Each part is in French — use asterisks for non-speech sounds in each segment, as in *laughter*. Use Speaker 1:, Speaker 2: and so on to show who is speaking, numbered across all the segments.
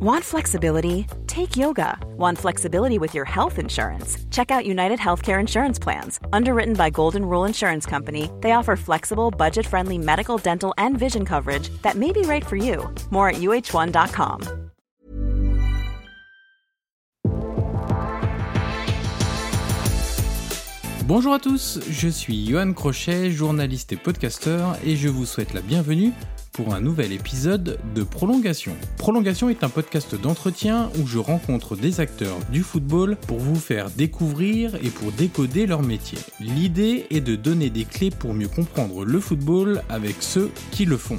Speaker 1: Want flexibility? Take yoga. Want flexibility with your health insurance? Check out United Healthcare Insurance Plans. Underwritten by Golden Rule Insurance Company, they offer flexible, budget friendly medical, dental, and vision coverage that may be right for you. More at uh1.com.
Speaker 2: Bonjour à tous, je suis Johan Crochet, journaliste et podcasteur, et je vous souhaite la bienvenue pour un nouvel épisode de Prolongation. Prolongation est un podcast d'entretien où je rencontre des acteurs du football pour vous faire découvrir et pour décoder leur métier. L'idée est de donner des clés pour mieux comprendre le football avec ceux qui le font.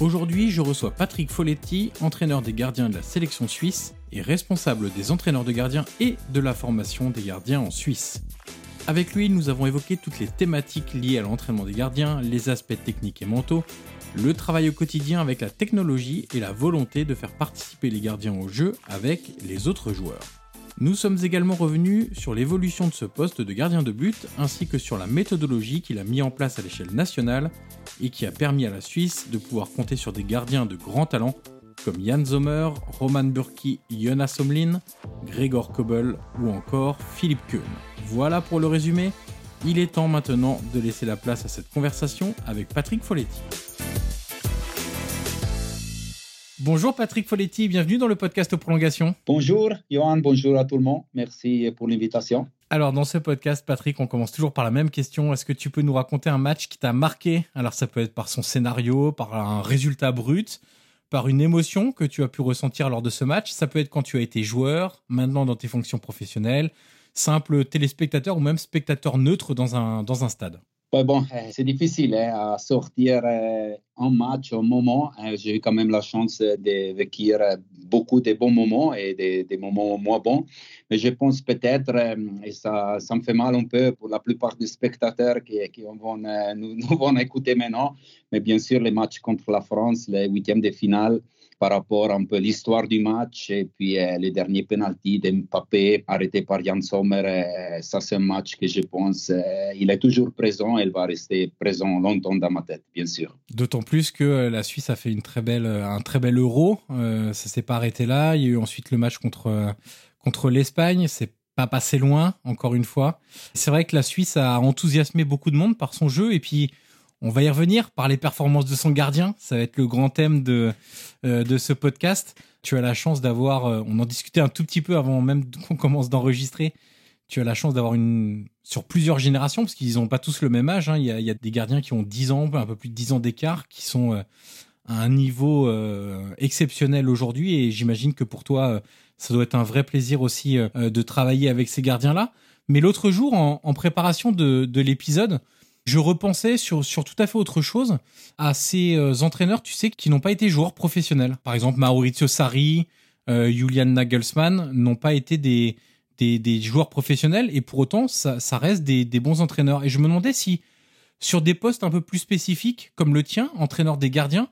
Speaker 2: Aujourd'hui, je reçois Patrick Folletti, entraîneur des gardiens de la sélection suisse et responsable des entraîneurs de gardiens et de la formation des gardiens en Suisse. Avec lui, nous avons évoqué toutes les thématiques liées à l'entraînement des gardiens, les aspects techniques et mentaux, le travail au quotidien avec la technologie et la volonté de faire participer les gardiens au jeu avec les autres joueurs. Nous sommes également revenus sur l'évolution de ce poste de gardien de but ainsi que sur la méthodologie qu'il a mis en place à l'échelle nationale et qui a permis à la Suisse de pouvoir compter sur des gardiens de grand talent comme Jan Sommer, Roman Burki, Jonas Somlin, Gregor Kobel ou encore Philippe Kuhn. Voilà pour le résumé. Il est temps maintenant de laisser la place à cette conversation avec Patrick Folletti. Bonjour Patrick Folletti, bienvenue dans le podcast Prolongation.
Speaker 3: Bonjour Johan, bonjour à tout le monde. Merci pour l'invitation.
Speaker 2: Alors dans ce podcast, Patrick, on commence toujours par la même question. Est-ce que tu peux nous raconter un match qui t'a marqué? Alors ça peut être par son scénario, par un résultat brut, par une émotion que tu as pu ressentir lors de ce match. Ça peut être quand tu as été joueur, maintenant dans tes fonctions professionnelles, simple téléspectateur ou même spectateur neutre dans un, dans un stade.
Speaker 3: Ouais, bon, c'est difficile hein, à sortir euh, un match au moment. Hein. J'ai eu quand même la chance de vécu beaucoup de bons moments et des, moments moins bons. Mais je pense peut-être, euh, et ça, ça me fait mal un peu pour la plupart des spectateurs qui, qui vont, euh, nous, *laughs* nous vont écouter maintenant, mais bien sûr, les matchs contre la France, les huitièmes de finale, par rapport un peu à l'histoire du match et puis euh, les derniers penalty d'Mbappé arrêté par Jan Sommer. Euh, ça, c'est un match que je pense euh, il est toujours présent et il va rester présent longtemps dans ma tête, bien sûr.
Speaker 2: D'autant plus que la Suisse a fait une très belle, un très bel euro. ça s'est pas arrêté là. Il y a eu ensuite le match contre, contre l'Espagne. C'est pas passé loin, encore une fois. C'est vrai que la Suisse a enthousiasmé beaucoup de monde par son jeu et puis on va y revenir par les performances de son gardien. Ça va être le grand thème de, euh, de ce podcast. Tu as la chance d'avoir, euh, on en discutait un tout petit peu avant même *laughs* qu'on commence d'enregistrer. Tu as la chance d'avoir une, sur plusieurs générations, parce qu'ils n'ont pas tous le même âge. Hein. Il, y a, des gardiens qui ont 10 ans, un peu plus de 10 ans d'écart, qui sont euh, à un niveau exceptionnel aujourd'hui. Et j'imagine que pour toi, ça doit être un vrai plaisir aussi de travailler avec ces gardiens-là. Mais l'autre jour, en, préparation de l'épisode, je repensais sur, sur tout à fait autre chose à ces euh, entraîneurs, tu sais, qui n'ont pas été joueurs professionnels. Par exemple, Maurizio Sarri, euh, Julian Nagelsmann n'ont pas été des, des, joueurs professionnels et pour autant, ça, reste des, des, bons entraîneurs. Et je me demandais si, sur des postes un peu plus spécifiques, comme le tien, entraîneur des gardiens,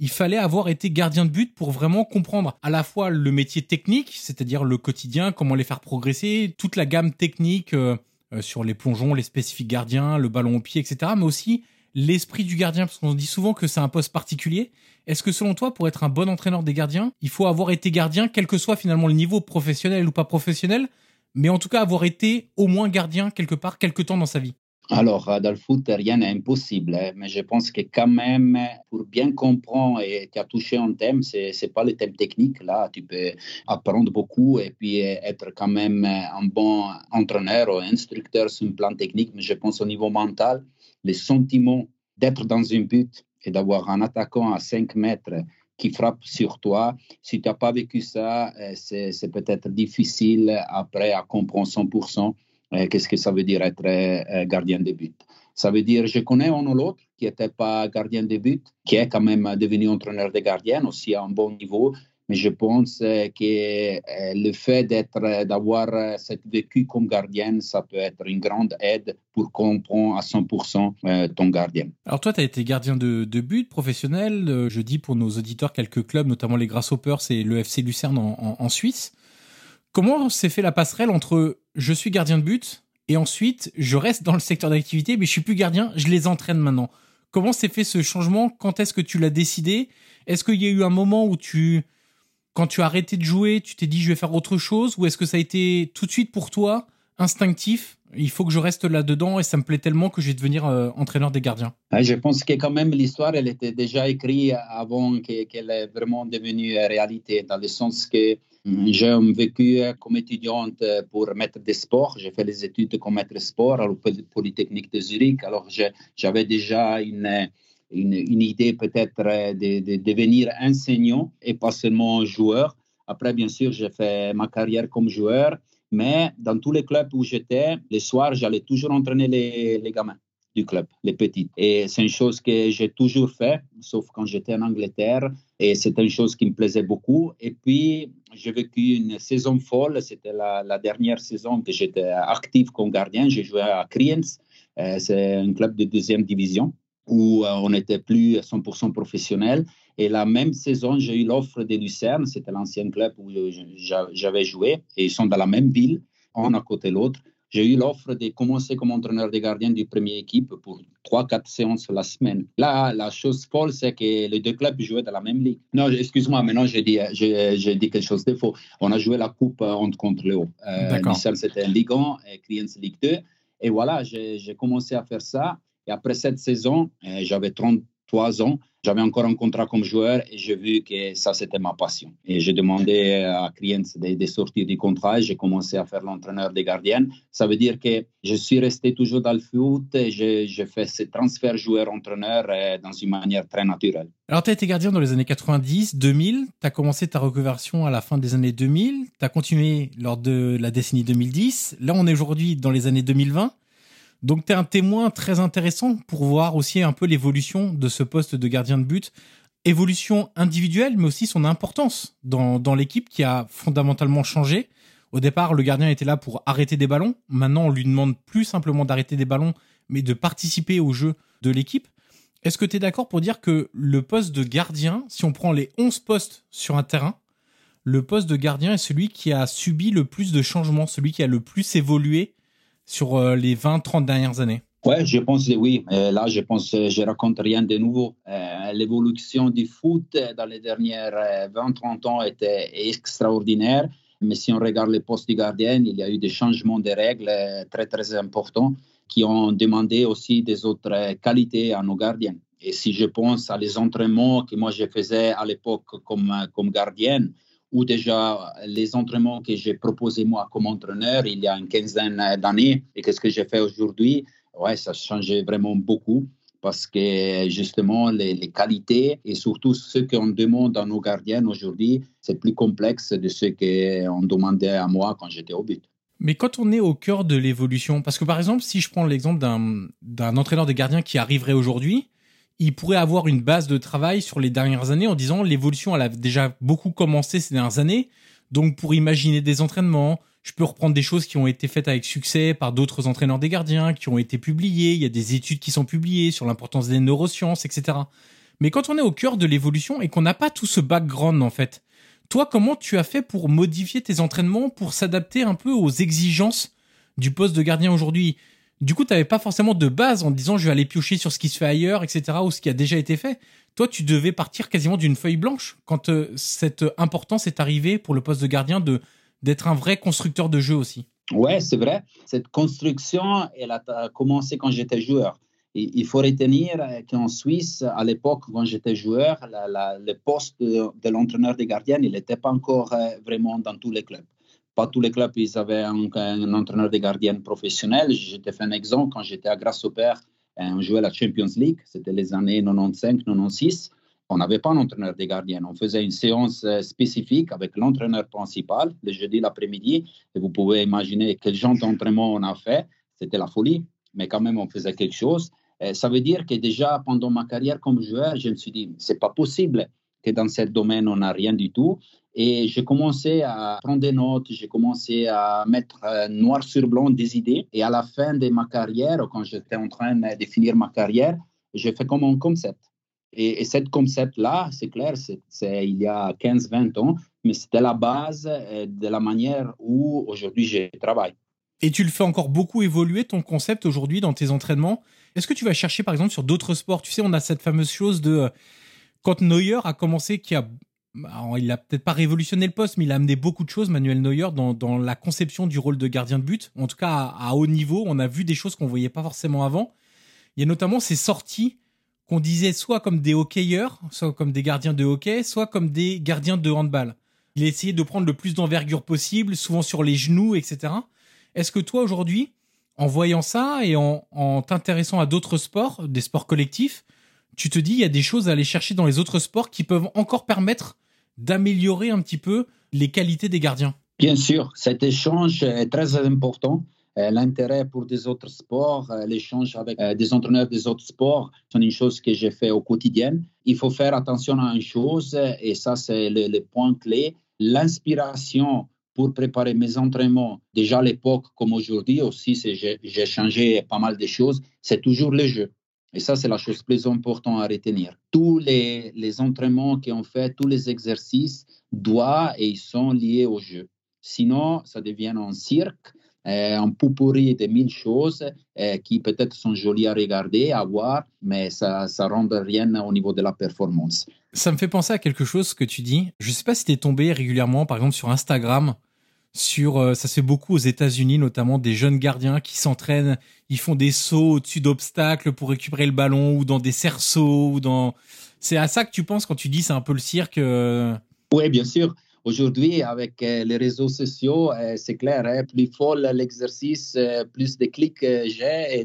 Speaker 2: il fallait avoir été gardien de but pour vraiment comprendre à la fois le métier technique, c'est-à-dire le quotidien, comment les faire progresser, toute la gamme technique. Euh, sur les plongeons, les spécifiques gardiens, le ballon au pied, etc. Mais aussi l'esprit du gardien, parce qu'on dit souvent que c'est un poste particulier. Est-ce que selon toi, pour être un bon entraîneur des gardiens, il faut avoir été gardien, quel que soit finalement le niveau professionnel ou pas professionnel, mais en tout cas avoir été au moins gardien quelque part, quelque temps dans sa vie?
Speaker 3: Alors, dans le foot, rien n'est impossible, hein, mais je pense que quand même, pour bien comprendre, et tu as touché un thème, ce n'est pas le thème technique, là, tu peux apprendre beaucoup et puis être quand même un bon entraîneur ou instructeur sur un plan technique, mais je pense au niveau mental, les sentiments d'être dans un but et d'avoir un attaquant à 5 mètres qui frappe sur toi. Si tu n'as pas vécu ça, euh, c'est peut-être difficile après à comprendre 100% euh, qu'est-ce que ça veut dire être euh, gardien de but? Ça veut dire, je connais un ou l'autre qui n'était pas gardien de but, qui est quand même devenu entraîneur de gardien aussi à un bon niveau, mais je pense euh, que euh, le fait d'être, euh, d'avoir cette vécu comme gardien, ça peut être une grande aide pour comprendre à 100% ton gardien.
Speaker 2: Alors toi, tu as été gardien de, but professionnel. Je dis pour nos auditeurs quelques clubs, notamment les Grasshoppers et le Lucerne en, Suisse. Comment s'est fait la passerelle entre je suis gardien de but et ensuite je reste dans le secteur d'activité, mais je suis plus gardien, je les entraîne maintenant. Comment s'est fait ce changement? Quand est-ce que tu l'as décidé? Est-ce qu'il y a eu un moment où tu quand tu as arrêté de jouer, tu t'es dit je vais faire autre chose? Ou est-ce que ça a été tout de suite pour toi instinctif? Il faut que je reste là-dedans et ça me plaît tellement que je vais devenir euh, entraîneur des gardiens.
Speaker 3: Je pense que quand même l'histoire, elle était déjà écrite avant qu'elle est vraiment devenue réalité, dans le sens que j'ai vécu comme étudiante pour maître des sports. J'ai fait les études comme maître sport à l'École Polytechnique de Zurich. Alors j'avais déjà une une, une idée peut-être euh, de, de, devenir enseignant et pas seulement joueur. Après, bien sûr, j'ai fait ma carrière comme joueur, mais dans tous les clubs où j'étais, les soirs, j'allais toujours entraîner les, les gamins du club, les petits. Et c'est une chose que j'ai toujours fait, sauf quand j'étais en Angleterre. Et c'était une chose qui me plaisait beaucoup. Et puis, j'ai vécu une saison folle. C'était la, dernière saison que j'étais actif comme gardien. J'ai joué à Kriens. Euh, c'est un club de deuxième division où euh, on n'était plus à 100% professionnel. Et la même saison, j'ai eu l'offre de Lucerne, c'était l'ancien club où j'avais joué, et ils sont dans la même ville, un à côté de l'autre. J'ai eu l'offre de commencer comme entraîneur des gardiens du premier équipe pour 3-4 séances la semaine. Là, la chose folle, c'est que les deux clubs jouaient dans la même ligue. Non, excuse-moi, maintenant j'ai dit, euh, euh, j'ai, dit quelque chose de faux. On a joué la coupe euh, entre contre Léo. Euh, c'était Ligue 1 et Clients Ligue 2. Et voilà, j'ai, commencé à faire ça. Et après cette saison, j'avais 30, trois ans. J'avais encore un contrat comme joueur et j'ai vu que ça, c'était ma passion. Et j'ai demandé à Kriens de, sortir du contrat et j'ai commencé à faire l'entraîneur des gardiens. Ça veut dire que je suis resté toujours dans le foot et j'ai fait ce transfert joueur-entraîneur euh, dans une manière très naturelle.
Speaker 2: Alors, tu as été gardien dans les années 90, 2000. Tu as commencé ta reconversion à la fin des années 2000. Tu as continué lors de la décennie 2010. Là, on est aujourd'hui dans les années 2020. Donc tu es un témoin très intéressant pour voir aussi un peu l'évolution de ce poste de gardien de but. Évolution individuelle, mais aussi son importance dans, dans l'équipe qui a fondamentalement changé. Au départ, le gardien était là pour arrêter des ballons. Maintenant, on lui demande plus simplement d'arrêter des ballons, mais de participer au jeu de l'équipe. Est-ce que tu es d'accord pour dire que le poste de gardien, si on prend les 11 postes sur un terrain, le poste de gardien est celui qui a subi le plus de changements, celui qui a le plus évolué sur euh, les 20-30 dernières années?
Speaker 3: Ouais, je pense oui. là, je pense que je raconte rien de nouveau. Euh, l'évolution du foot dans les dernières 20-30 euh, ans était extraordinaire. Mais si on regarde les postes de gardien, il y a eu des changements de règles très, très importants qui ont demandé aussi des autres qualités à nos gardiens. Et si je pense à les entraînements que moi je faisais à l'époque comme, comme gardienne, ou déjà les entraînements que j'ai proposés moi comme entraîneur il y a une quinzaine d'années et qu'est-ce que j'ai fait aujourd'hui, ouais, ça a changé vraiment beaucoup parce que justement les, qualités et surtout ce qu'on demande à nos gardiens aujourd'hui, c'est plus complexe de ce qu'on demandait à moi quand j'étais au but.
Speaker 2: Mais quand on est au cœur de l'évolution, parce que par exemple, si je prends l'exemple d'un entraîneur de gardien qui arriverait aujourd'hui, il pourrait avoir une base de travail sur les dernières années en disant l'évolution elle a déjà beaucoup commencé ces dernières années. Donc pour imaginer des entraînements, je peux reprendre des choses qui ont été faites avec succès par d'autres entraîneurs des gardiens, qui ont été publiées, il y a des études qui sont publiées sur l'importance des neurosciences, etc. Mais quand on est au cœur de l'évolution et qu'on n'a pas tout ce background en fait, toi comment tu as fait pour modifier tes entraînements pour s'adapter un peu aux exigences du poste de gardien aujourd'hui? Du coup, tu n'avais pas forcément de base en disant je vais aller piocher sur ce qui se fait ailleurs, etc., ou ce qui a déjà été fait. Toi, tu devais partir quasiment d'une feuille blanche quand euh, cette importance est arrivée pour le poste de gardien de d'être un vrai constructeur de jeu aussi.
Speaker 3: Ouais, c'est vrai. Cette construction, elle a commencé quand j'étais joueur. il faut retenir qu'en Suisse, à l'époque, quand j'étais joueur, le poste de, l'entraîneur des gardiens, il n'était pas encore euh, vraiment dans tous les clubs. Pas tous les clubs, ils avaient un, entraîneur des gardiens professionnel. Je te fais un exemple. Quand j'étais à Père, on jouait la Champions League. C'était les années 95-96 on n'avait pas un entraîneur des gardiens. On faisait une séance euh, spécifique avec l'entraîneur principal le jeudi l'après-midi. Et vous pouvez imaginer quel genre d'entraînement on a fait. C'était la folie, mais quand même, on faisait quelque chose. ça veut dire que déjà, pendant ma carrière comme joueur, je me suis dit, c'est pas possible que dans ce domaine, on n'a rien du tout. Et j'ai commencé à prendre des notes, j'ai commencé à mettre euh, noir sur blanc des idées. Et à la fin de ma carrière, quand j'étais en train de finir ma carrière, j'ai fait comme un concept. Et, et ce concept-là, c'est clair, c'est il y a 15-20 ans, mais c'était la base euh, de la manière où aujourd'hui je travaille.
Speaker 2: Et tu le fais encore beaucoup évoluer, ton concept aujourd'hui dans tes entraînements? Est-ce que tu vas chercher par exemple sur d'autres sports? Tu sais, on a cette fameuse chose de euh, quand Neuer a commencé, qui a il a peut-être pas révolutionné le poste, mais il a amené beaucoup de choses, Manuel Neuer, dans, la conception du rôle de gardien de but. En tout cas, à, à haut niveau, on a vu des choses qu'on voyait pas forcément avant. Il y a notamment ces sorties qu'on disait soit comme des hockeyeurs, soit comme des gardiens de hockey, soit comme des gardiens de handball. Il a essayé de prendre le plus d'envergure possible, souvent sur les genoux, etc. Est-ce que toi, aujourd'hui, en voyant ça et en, t'intéressant à d'autres sports, des sports collectifs, tu te dis, il y a des choses à aller chercher dans les autres sports qui peuvent encore permettre d'améliorer un petit peu les qualités des gardiens
Speaker 3: Bien sûr, cet échange est très important. Euh, l'intérêt pour des autres sports, euh, l'échange avec euh, des entraîneurs des autres sports, c'est une chose que j'ai fait au quotidien. Il faut faire attention à une chose, et ça, c'est le, point clé. L'inspiration pour préparer mes entraînements, déjà à l'époque comme aujourd'hui aussi, j'ai changé pas mal de choses, c'est toujours le jeu. Et ça, c'est la chose plus importante à retenir. Tous les, les entraînements qu'on fait, tous les exercices doivent et ils sont liés au jeu. Sinon, ça devient un cirque un pourri de mille choses qui peut-être sont jolies à regarder, à voir, mais ça ne rend rien au niveau de la performance.
Speaker 2: Ça me fait penser à quelque chose que tu dis. Je ne sais pas si tu es tombé régulièrement, par exemple, sur Instagram. Sur, euh, ça se fait beaucoup aux États-Unis, notamment des jeunes gardiens qui s'entraînent, ils font des sauts au-dessus d'obstacles pour récupérer le ballon ou dans des cerceaux ou dans. C'est à ça que tu penses quand tu dis c'est un peu le cirque. Euh?
Speaker 3: Oui, bien sûr. Aujourd'hui, avec euh, les réseaux sociaux, c'est clair, hein, plus folle l'exercice, plus de clics j'ai et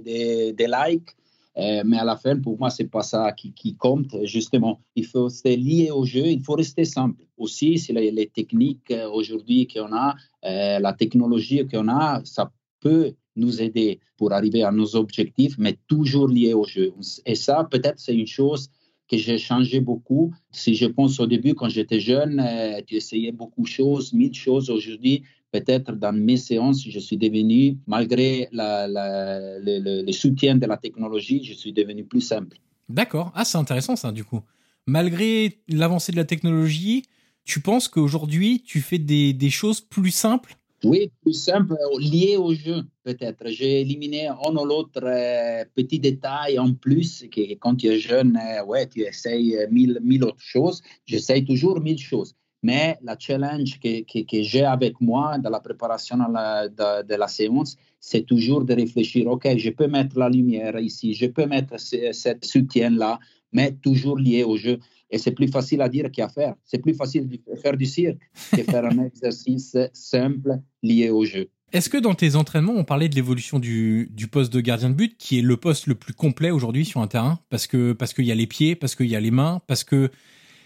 Speaker 3: des, likes. Mais à la fin, pour moi, c'est pas ça qui, compte. Justement, il faut rester lié au jeu, il faut rester simple. Aussi, c'est les, techniques aujourd'hui qu'on a, la technologie qu'on a, ça peut nous aider pour arriver à nos objectifs, mais toujours lié au jeu. Et ça, peut-être, c'est une chose que j'ai changé beaucoup. Si je pense au début, quand j'étais jeune, euh, tu essayais beaucoup de choses, mille choses. Aujourd'hui, peut-être dans mes séances, je suis devenu, malgré le, soutien de la technologie, je suis devenu plus simple.
Speaker 2: D'accord. Ah, c'est intéressant ça, du coup. Malgré l'avancée de la technologie, tu penses qu'aujourd'hui, tu fais des choses plus simples?
Speaker 3: Oui, plus simple, lié au jeu, peut-être. J'ai éliminé un ou l'autre euh, petit détail en plus, que quand tu es jeune, euh, ouais, tu essayes mille, mille autres choses. J'essaye toujours mille choses. Mais la challenge que, que, j'ai avec moi dans la préparation de, de, la séance, c'est toujours de réfléchir, OK, je peux mettre la lumière ici, je peux mettre ce, soutien-là, mais toujours lié au jeu. Et c'est plus facile à dire qu'à faire. C'est plus facile de faire du cirque que faire un *laughs* exercice simple lié au jeu.
Speaker 2: Est-ce que dans tes entraînements, on parlait de l'évolution du, du, poste de gardien de but, qui est le poste le plus complet aujourd'hui sur un terrain, parce que parce qu'il y a les pieds, parce qu'il y a les mains, parce que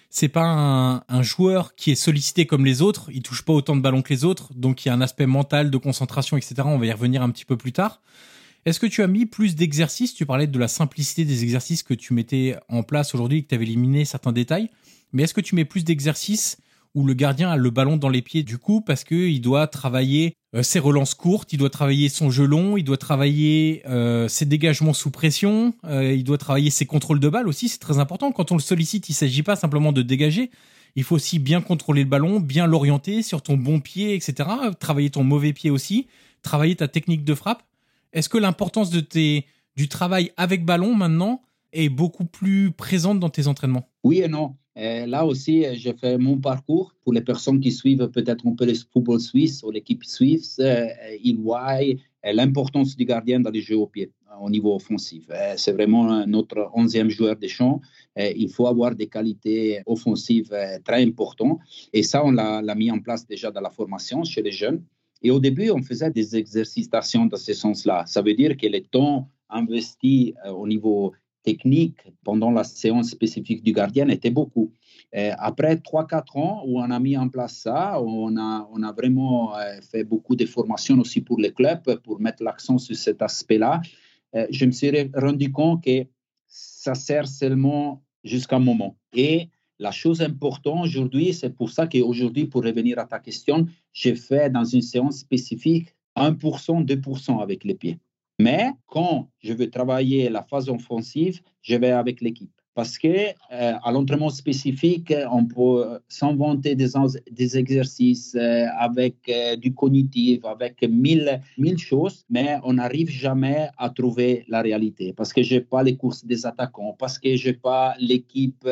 Speaker 2: c'est pas un, un, joueur qui est sollicité comme les autres, il touche pas autant de ballons que les autres, donc il y a un aspect mental de concentration, etc. On va y revenir un petit peu plus tard. Est-ce que tu as mis plus d'exercices? Tu parlais de la simplicité des exercices que tu mettais en place aujourd'hui que tu avais éliminé certains détails. Mais est-ce que tu mets plus d'exercices où le gardien a le ballon dans les pieds du coup parce qu'il doit travailler ses relances courtes, il doit travailler son jeu long, il doit travailler euh, ses dégagements sous pression, euh, il doit travailler ses contrôles de balle aussi, c'est très important. Quand on le sollicite, il ne s'agit pas simplement de dégager, il faut aussi bien contrôler le ballon, bien l'orienter sur ton bon pied, etc. Travailler ton mauvais pied aussi, travailler ta technique de frappe. Est-ce que l'importance du travail avec ballon maintenant, est beaucoup plus présente dans tes entraînements?
Speaker 3: Oui et non. Là aussi, j'ai fait mon parcours. Pour les personnes qui suivent peut-être un peu le football suisse ou l'équipe suisse, ils voient l'importance du gardien dans les jeux au pied au niveau offensif. C'est vraiment notre onzième joueur des champs. Il faut avoir des qualités offensives très importantes. Et ça, on l'a mis en place déjà dans la formation chez les jeunes. Et au début, on faisait des exercitations dans ce sens-là. Ça veut dire que le temps investi euh, au niveau technique pendant la séance spécifique du gardien était beaucoup. après 3-4 ans où on a mis en place ça, on a, on a vraiment euh, fait beaucoup de formations aussi pour les clubs pour mettre l'accent sur cet aspect-là. Euh, je me suis rendu compte que ça sert seulement jusqu'à un moment. Et la chose importante aujourd'hui, c'est pour ça qu'aujourd'hui, pour revenir à ta question, j'ai fait dans une séance spécifique 1%, 2% avec les pieds. Mais quand je veux travailler la phase offensive, je vais avec l'équipe parce que euh, à l'entraînement spécifique, on peut s'inventer des, exercices euh, avec euh, du cognitif, avec mille, mille choses, mais on n'arrive jamais à trouver la réalité parce que j'ai pas les courses des attaquants, parce que j'ai pas l'équipe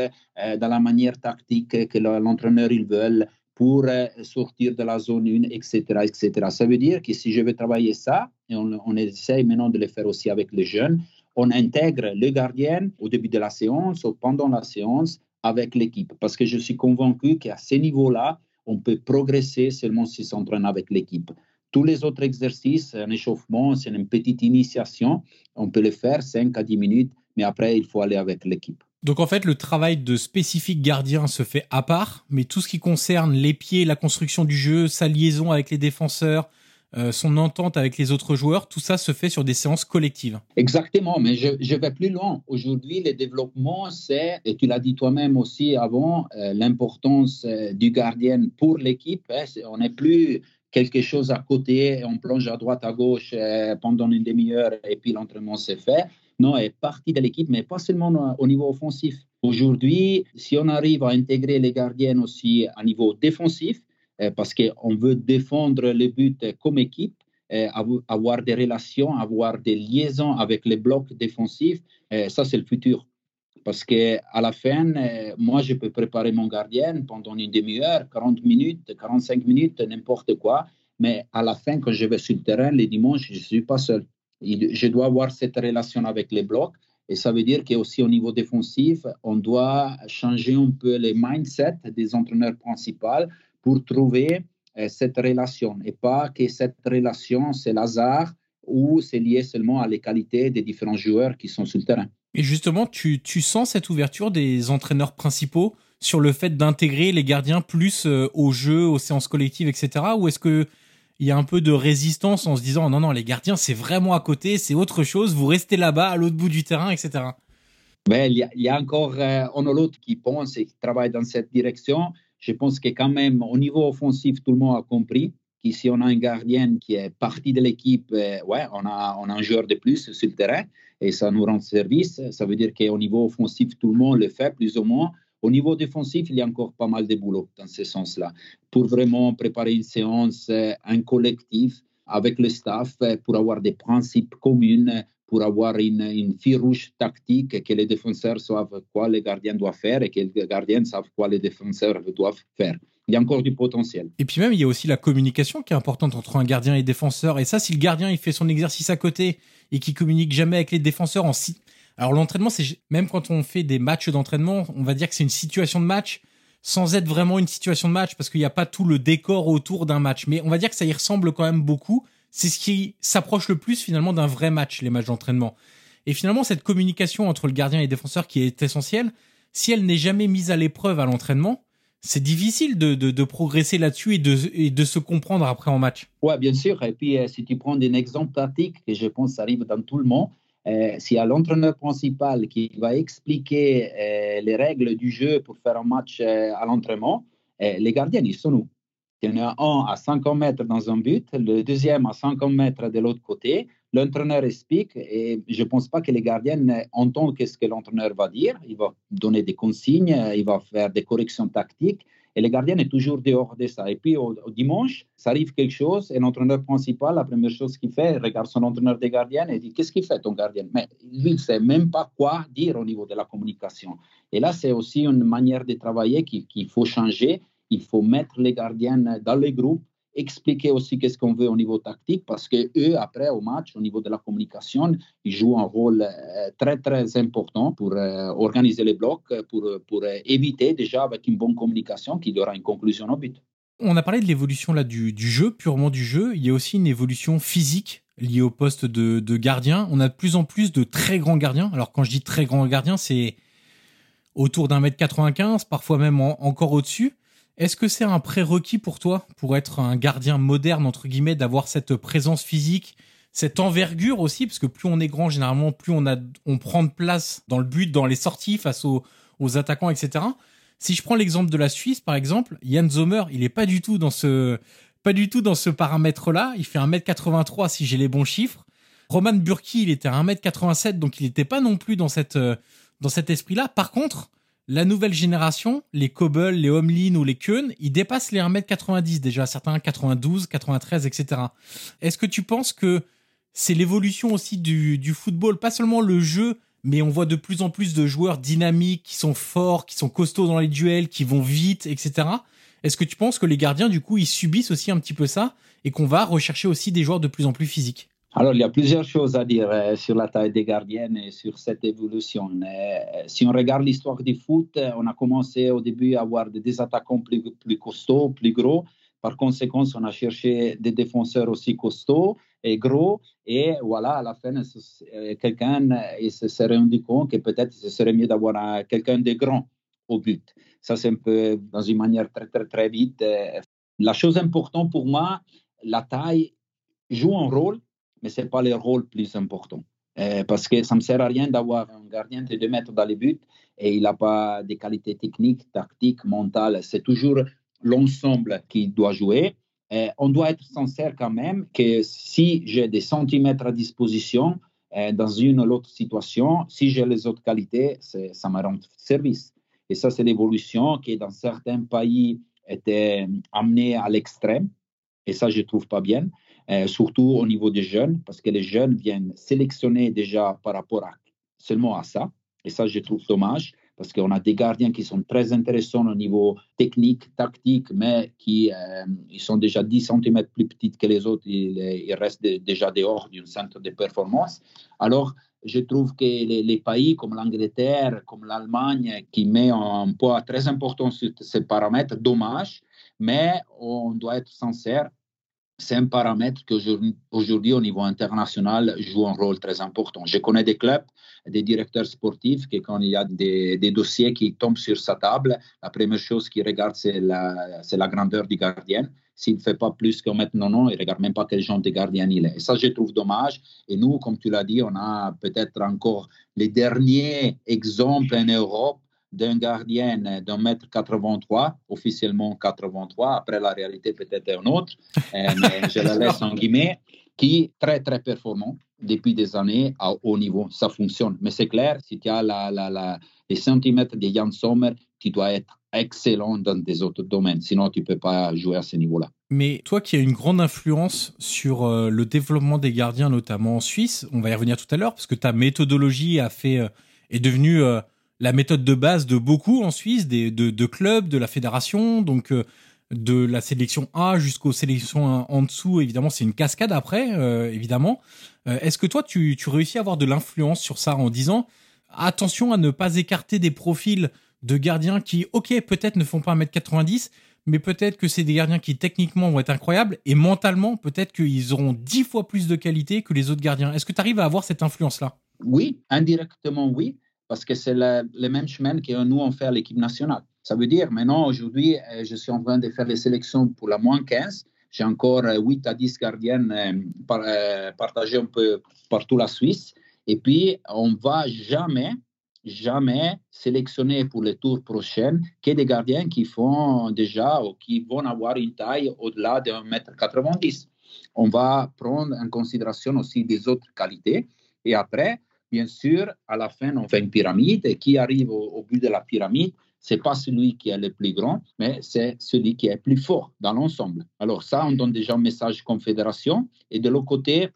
Speaker 3: dans la manière tactique que l'entraîneur veut pour sortir de la zone 1, etc., etc. Ça veut dire que si je veux travailler ça, et on, essaye maintenant de le faire aussi avec les jeunes, on intègre le gardien au début de la séance ou pendant la séance avec l'équipe. Parce que je suis convaincu qu'à ce niveau-là, on peut progresser seulement si on s'entraîne avec l'équipe. Tous les autres exercices, un échauffement, c'est une petite initiation. On peut le faire 5 à 10 minutes, mais après, il faut aller avec l'équipe.
Speaker 2: Donc en fait, le travail de spécifique gardien se fait à part, mais tout ce qui concerne les pieds, la construction du jeu, sa liaison avec les défenseurs, euh, son entente avec les autres joueurs, tout ça se fait sur des séances collectives.
Speaker 3: Exactement, mais je, vais plus loin. Aujourd'hui, le développement, c'est, et tu l'as dit toi-même aussi avant, euh, l'importance euh, du gardien pour l'équipe. Hein, on n'est plus quelque chose à côté, on plonge à droite, à gauche pendant une demi-heure et puis l'entraînement s'est fait. Non, est partie de l'équipe, mais pas seulement au niveau offensif. Aujourd'hui, si on arrive à intégrer les gardiens aussi à niveau défensif, parce qu'on veut défendre le but comme équipe, euh, avoir des relations, avoir des liaisons avec les blocs défensifs. Euh, ça, c'est le futur. Parce qu'à la fin, moi, je peux préparer mon gardien pendant une demi-heure, 40 minutes, 45 minutes, n'importe quoi. Mais à la fin, quand je vais sur le terrain, les dimanches, je ne suis pas seul. Je dois avoir cette relation avec les blocs. Et ça veut dire qu'aussi au niveau défensif, on doit changer un peu les mindsets des entraîneurs principaux pour trouver euh, cette relation et pas que cette relation, c'est l'hasard ou c'est lié seulement à les qualités des différents joueurs qui sont sur le terrain.
Speaker 2: Et justement, tu, tu sens cette ouverture des entraîneurs principaux sur le fait d'intégrer les gardiens plus euh, au jeu, aux séances collectives, etc. Ou est-ce que il y a un peu de résistance en se disant non non les gardiens c'est vraiment à côté, c'est autre chose, vous restez là-bas à l'autre bout du terrain, etc.
Speaker 3: Ben, il, y a, encore euh, l'autre qui pense et qui travaille dans cette direction je pense que quand même, au niveau offensif, tout le monde a compris qu'ici, on a un gardien qui est parti de l'équipe, euh, ouais, on a, un joueur de plus sur le terrain et ça nous rend service. Ça veut dire qu'au niveau offensif, tout le monde le fait plus ou moins. Au niveau défensif, il y a encore pas mal de boulot dans ce sens-là pour vraiment préparer une séance, euh, un collectif avec le staff euh, pour avoir des principes communs pour avoir une, une fille rouge tactique, que les défenseurs savent quoi les gardiens doivent faire et que les gardiens savent quoi les défenseurs doivent faire. Il y a encore du potentiel.
Speaker 2: Et puis même, il y a aussi la communication qui est importante entre un gardien et défenseur. Et ça, si le gardien il fait son exercice à côté et qui communique jamais avec les défenseurs en si... Alors l'entraînement, c'est même quand on fait des matchs d'entraînement, on va dire que c'est une situation de match sans être vraiment une situation de match parce qu'il n'y a pas tout le décor autour d'un match. Mais on va dire que ça y ressemble quand même beaucoup c'est ce qui s'approche le plus finalement d'un vrai match, les matchs d'entraînement. Et finalement, cette communication entre le gardien et le défenseur qui est essentielle, si elle n'est jamais mise à l'épreuve à l'entraînement, c'est difficile de, progresser là-dessus et de, se comprendre après en match.
Speaker 3: Oui, bien sûr. Et puis, euh, si tu prends un exemple pratique, que je pense arrive dans tout le monde, euh, y a l'entraîneur principal qui va expliquer euh, les règles du jeu pour faire un match à l'entraînement, les gardiens, ils sont où? Il y en a un à 50 mètres dans un but, le deuxième à 50 mètres de l'autre côté. L'entraîneur explique et je ne pense pas que les gardiens entendent ce que l'entraîneur va dire. Il va donner des consignes, il va faire des corrections tactiques Et le gardien est toujours dehors de ça. Et puis au, dimanche, ça arrive quelque chose et l'entraîneur principal, la première chose qu'il fait, regarde son entraîneur des gardiens et dit Qu'est-ce qu'il fait ton gardien? Mais lui, il ne sait même pas quoi dire au niveau de la communication. Et là, c'est aussi une manière de travailler qu'il faut changer. Il faut mettre les gardiens dans les groupes expliquer aussi qu'est-ce qu'on veut au niveau tactique parce que eux après au match au niveau de la communication ils jouent un rôle euh, très très important pour euh, organiser les blocs pour, pour éviter déjà avec une bonne communication qu'il y aura une conclusion au but.
Speaker 2: On a parlé de l'évolution là du, du, jeu, purement du jeu. Il y a aussi une évolution physique liée au poste de, de, gardien. On a de plus en plus de très grands gardiens. Alors quand je dis très grands gardiens, c'est autour d'un mètre 95, parfois même encore au-dessus. Est-ce que c'est un prérequis pour toi, pour être un gardien moderne, entre guillemets, d'avoir cette présence physique, cette envergure aussi, parce que plus on est grand, généralement, plus on, a, on prend de place dans le but, dans les sorties, face aux, attaquants, etc. Si je prends l'exemple de la Suisse, par exemple, Jan Zomer, il est pas du tout dans ce, pas du tout dans ce paramètre-là. Il fait 1m83 si j'ai les bons chiffres. Roman Burki, il était à 1m87, donc il n'était pas non plus dans cette, dans cet esprit-là. Par contre, la nouvelle génération, les Cobble, les Homelin ou les Keun, ils dépassent les 1m90 déjà, certains 92, 93, etc. Est-ce que tu penses que c'est l'évolution aussi du, football, pas seulement le jeu, mais on voit de plus en plus de joueurs dynamiques, qui sont forts, qui sont costauds dans les duels, qui vont vite, etc. Est-ce que tu penses que les gardiens, du coup, ils subissent aussi un petit peu ça et qu'on va rechercher aussi des joueurs de plus en plus physiques?
Speaker 3: Alors, il y a plusieurs choses à dire euh, sur la taille des gardiens et sur cette évolution. Euh, si on regarde l'histoire du foot, on a commencé au début à avoir des attaquants plus, plus costauds, plus gros. Par conséquent, on a cherché des défenseurs aussi costauds et gros. Et voilà, à la fin, euh, quelqu'un se serait rendu compte que peut-être ce serait mieux d'avoir quelqu'un de grand au but. Ça, c'est un peu dans une manière très, très, très vite. La chose importante pour moi, la taille joue un rôle, mais ce n'est pas le rôle plus important. Euh, parce que ça ne me sert à rien d'avoir un gardien de 2 mètres dans les buts et il n'a pas de qualités techniques, tactiques, mentales. C'est toujours l'ensemble qui doit jouer. Euh, on doit être sincère quand même que si j'ai des centimètres à disposition euh, dans une ou l'autre situation, si j'ai les autres qualités, ça me rend service. Et ça, c'est l'évolution qui, dans certains pays, était amenée à l'extrême. Et ça, je ne trouve pas bien. Euh, surtout au niveau des jeunes, parce que les jeunes viennent sélectionner déjà par rapport à, seulement à ça. Et ça, je trouve dommage, parce qu'on a des gardiens qui sont très intéressants au niveau technique, tactique, mais qui euh, ils sont déjà 10 cm plus petits que les autres, ils, restent déjà dehors d'un centre de performance. Alors, je trouve que les, les pays comme l'Angleterre, comme l'Allemagne, qui met un poids très important sur ces paramètres, dommage, mais on doit être sincère, c'est un paramètre que aujourd'hui au niveau international joue un rôle très important. Je connais des clubs, des directeurs sportifs qui quand il y a des, dossiers qui tombent sur sa table, la première chose qu'ils regardent c'est la, grandeur du gardien. S'il ne fait pas plus que maintenant, non, il ne regarde même pas quel genre de gardien il est. Et ça, je trouve dommage. Et nous, comme tu l'as dit, on a peut-être encore les derniers exemples en Europe d'un gardien d'un mètre 83, officiellement 83, après la réalité peut-être un autre, *laughs* euh, mais je la laisse en guillemets, qui est très très performant depuis des années à haut niveau. Ça fonctionne. Mais c'est clair, si tu as la, la, les centimètres de Jan Sommer, tu dois être excellent dans des autres domaines. Sinon, tu ne peux pas jouer à ce niveau-là.
Speaker 2: Mais toi qui as une grande influence sur euh, le développement des gardiens, notamment en Suisse, on va y revenir tout à l'heure, parce que ta méthodologie a fait, euh, est devenue la méthode de base de beaucoup en Suisse, de, clubs, de la fédération, donc euh, de la sélection A jusqu'aux sélections en dessous. Évidemment, c'est une cascade après, euh, évidemment. Euh, est-ce que toi, tu, tu réussis à avoir de l'influence sur ça en disant attention à ne pas écarter des profils de gardiens qui, ok, peut-être ne font pas 1m90, mais peut-être que c'est des gardiens qui techniquement vont être incroyables et mentalement, peut-être qu'ils auront dix fois plus de qualité que les autres gardiens. Est-ce que tu arrives à avoir cette influence-là?
Speaker 3: Oui, indirectement, oui parce que c'est le, même chemin que nous, on fait à l'équipe nationale. Ça veut dire, maintenant, aujourd'hui, euh, je suis en train de faire les sélections pour la moins 15. J'ai encore 8 euh, à 10 gardiens euh, partagés un peu partout la Suisse. Et puis, on ne va jamais, jamais sélectionner pour les tours prochains que des gardiens qui font déjà ou qui vont avoir une taille au-delà de 1m90. On va prendre en considération aussi des autres qualités. Et après, Bien sûr, à la fin, on fait une pyramide et qui arrive au, bout de la pyramide, c'est pas celui qui est le plus grand, mais c'est celui qui est plus fort dans l'ensemble. Alors ça, on donne déjà un message confédération. Et de l'autre côté,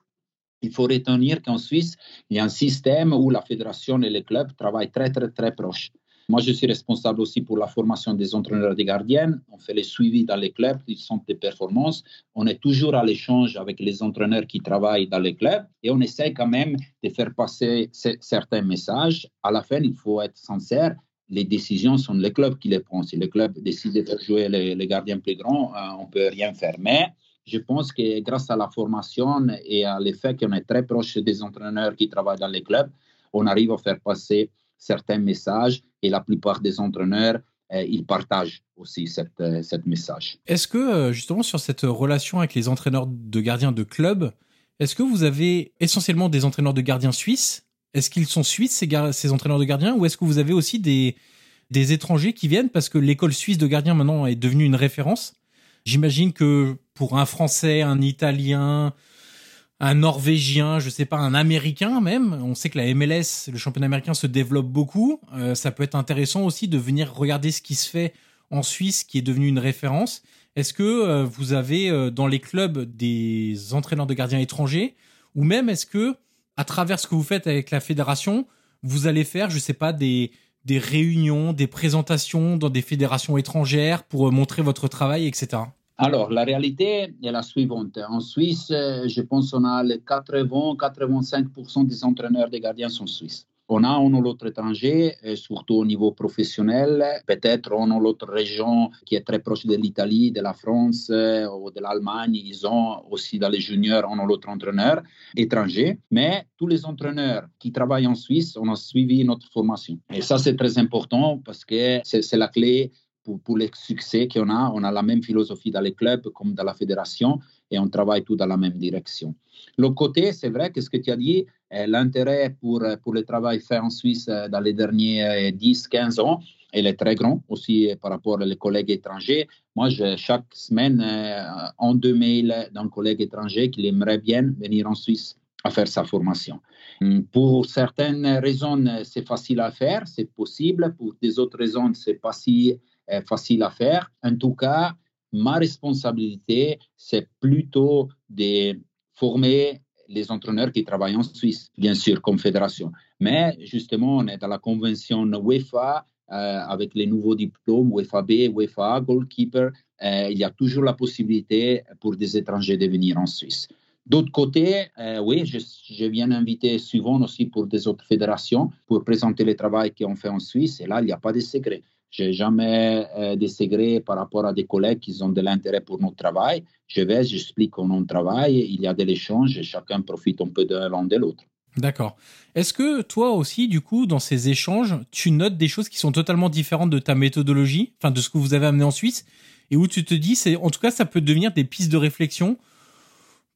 Speaker 3: il faut retenir qu'en Suisse, il y a un système où la fédération et les clubs travaillent très, très, très proches. Moi, je suis responsable aussi pour la formation des entraîneurs des gardiens. On fait les suivis dans les clubs, ils sont des performances. On est toujours à l'échange avec les entraîneurs qui travaillent dans les clubs et on essaie quand même de faire passer certains messages. À la fin, il faut être sincère. Les décisions sont les clubs qui les prennent. Si le club décide de faire jouer les, gardiens plus grands, euh, on ne peut rien faire. Mais je pense que grâce à la formation et à l'effet qu'on est très proche des entraîneurs qui travaillent dans les clubs, on arrive à faire passer certains messages et la plupart des entraîneurs, euh, ils partagent aussi cette, euh, message.
Speaker 2: Est-ce que euh, justement sur cette relation avec les entraîneurs de gardiens de club, est-ce que vous avez essentiellement des entraîneurs de gardiens suisses? Est-ce qu'ils sont suisses ces, ces entraîneurs de gardiens ou est-ce que vous avez aussi des, des étrangers qui viennent? Parce que l'école suisse de gardiens maintenant est devenue une référence. J'imagine que pour un Français, un Italien, un Norvégien, je sais pas, un Américain même, on sait que la MLS, le championnat américain, se développe beaucoup. Euh, ça peut être intéressant aussi de venir regarder ce qui se fait en Suisse, qui est devenu une référence. Est-ce que euh, vous avez euh, dans les clubs des entraîneurs de gardiens étrangers, ou même est-ce que à travers ce que vous faites avec la fédération, vous allez faire, je sais pas, des des réunions, des présentations dans des fédérations étrangères pour montrer votre travail, etc.
Speaker 3: Alors, la réalité est la suivante. En Suisse, je pense qu'on a les 80-85% des entraîneurs des gardiens sont suisses. On a un ou l'autre étranger, surtout au niveau professionnel. Peut-être on a l'autre région qui est très proche de l'Italie, de la France euh, ou de l'Allemagne. Ils ont aussi dans les juniors on a l'autre entraîneur étranger. Mais tous les entraîneurs qui travaillent en Suisse, on a suivi notre formation. Et ça, c'est très important parce que c'est la clé pour, pour le succès qu'on a. On a la même philosophie dans les clubs comme dans la fédération et on travaille tout dans la même direction. L'autre côté, c'est vrai que ce que tu as dit, euh, l'intérêt pour, euh, pour le travail fait en Suisse euh, dans les derniers 10-15 ans, il est très grand aussi par rapport aux collègues étrangers. Moi, chaque semaine, en deux mails d'un collègue étranger qui aimerait bien venir en Suisse à faire sa formation. Hum, pour certaines raisons, c'est facile à faire, c'est possible. Pour des autres raisons, c'est pas si facile à faire. En tout cas, ma responsabilité, c'est plutôt de former les entraîneurs qui travaillent en Suisse, bien sûr, comme fédération. Mais justement, on est dans la convention UEFA euh, avec les nouveaux diplômes UEFA B, UEFA Goalkeeper. Euh, il y a toujours la possibilité pour des étrangers de venir en Suisse. D'autre côté, euh, oui, je, je, viens inviter souvent aussi pour des autres fédérations pour présenter le travail qu'on fait en Suisse. Et là, il n'y a pas de secret. J'ai jamais euh, des secrets par rapport à des collègues qui ont de l'intérêt pour notre travail. Je vais, j'explique comment on travaille, il y a de l'échange et chacun profite un peu de l'un de l'autre.
Speaker 2: D'accord. Est-ce que toi aussi, du coup, dans ces échanges, tu notes des choses qui sont totalement différentes de ta méthodologie, enfin de ce que vous avez amené en Suisse, et où tu te dis, c'est, en tout cas, ça peut devenir des pistes de réflexion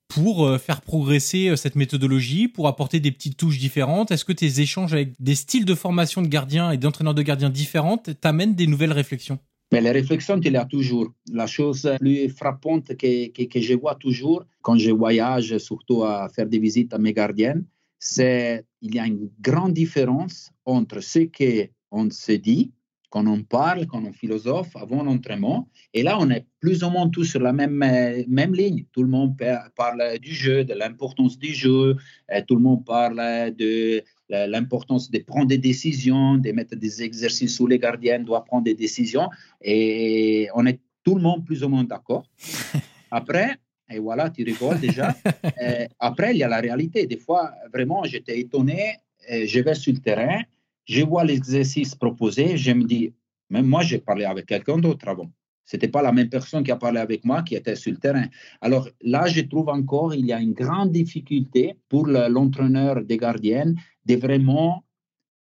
Speaker 2: pour euh, faire progresser euh, cette méthodologie, pour apporter des petites touches différentes Est-ce que tes échanges avec des styles de formation de gardiens et d'entraîneurs de gardiens différentes t'amènent des nouvelles réflexions?
Speaker 3: Mais les réflexions, il y a toujours. La chose plus frappante que, que, je vois toujours quand je voyage, surtout à faire des visites à mes gardiens, c'est qu'il y a une grande différence entre ce qu'on se dit quand on parle, quand on philosophe avant l'entraînement. Et là, on est plus ou moins tous sur la même, euh, même ligne. Tout le monde parle du jeu, de l'importance du jeu. Euh, tout le monde parle de l'importance de prendre des décisions, de mettre des exercices où les gardiens doivent prendre des décisions. Et on est tout le monde plus ou moins d'accord. *laughs* Après, et voilà, tu rigoles déjà. *laughs* Euh, après, il y a la réalité. Des fois, vraiment, j'étais étonné. Je vais sur le terrain je vois l'exercice proposé, je me dis, même moi, j'ai parlé avec quelqu'un d'autre avant. Ce n'était pas la même personne qui a parlé avec moi qui était sur le terrain. Alors là, je trouve encore il y a une grande difficulté pour l'entraîneur des gardiens de vraiment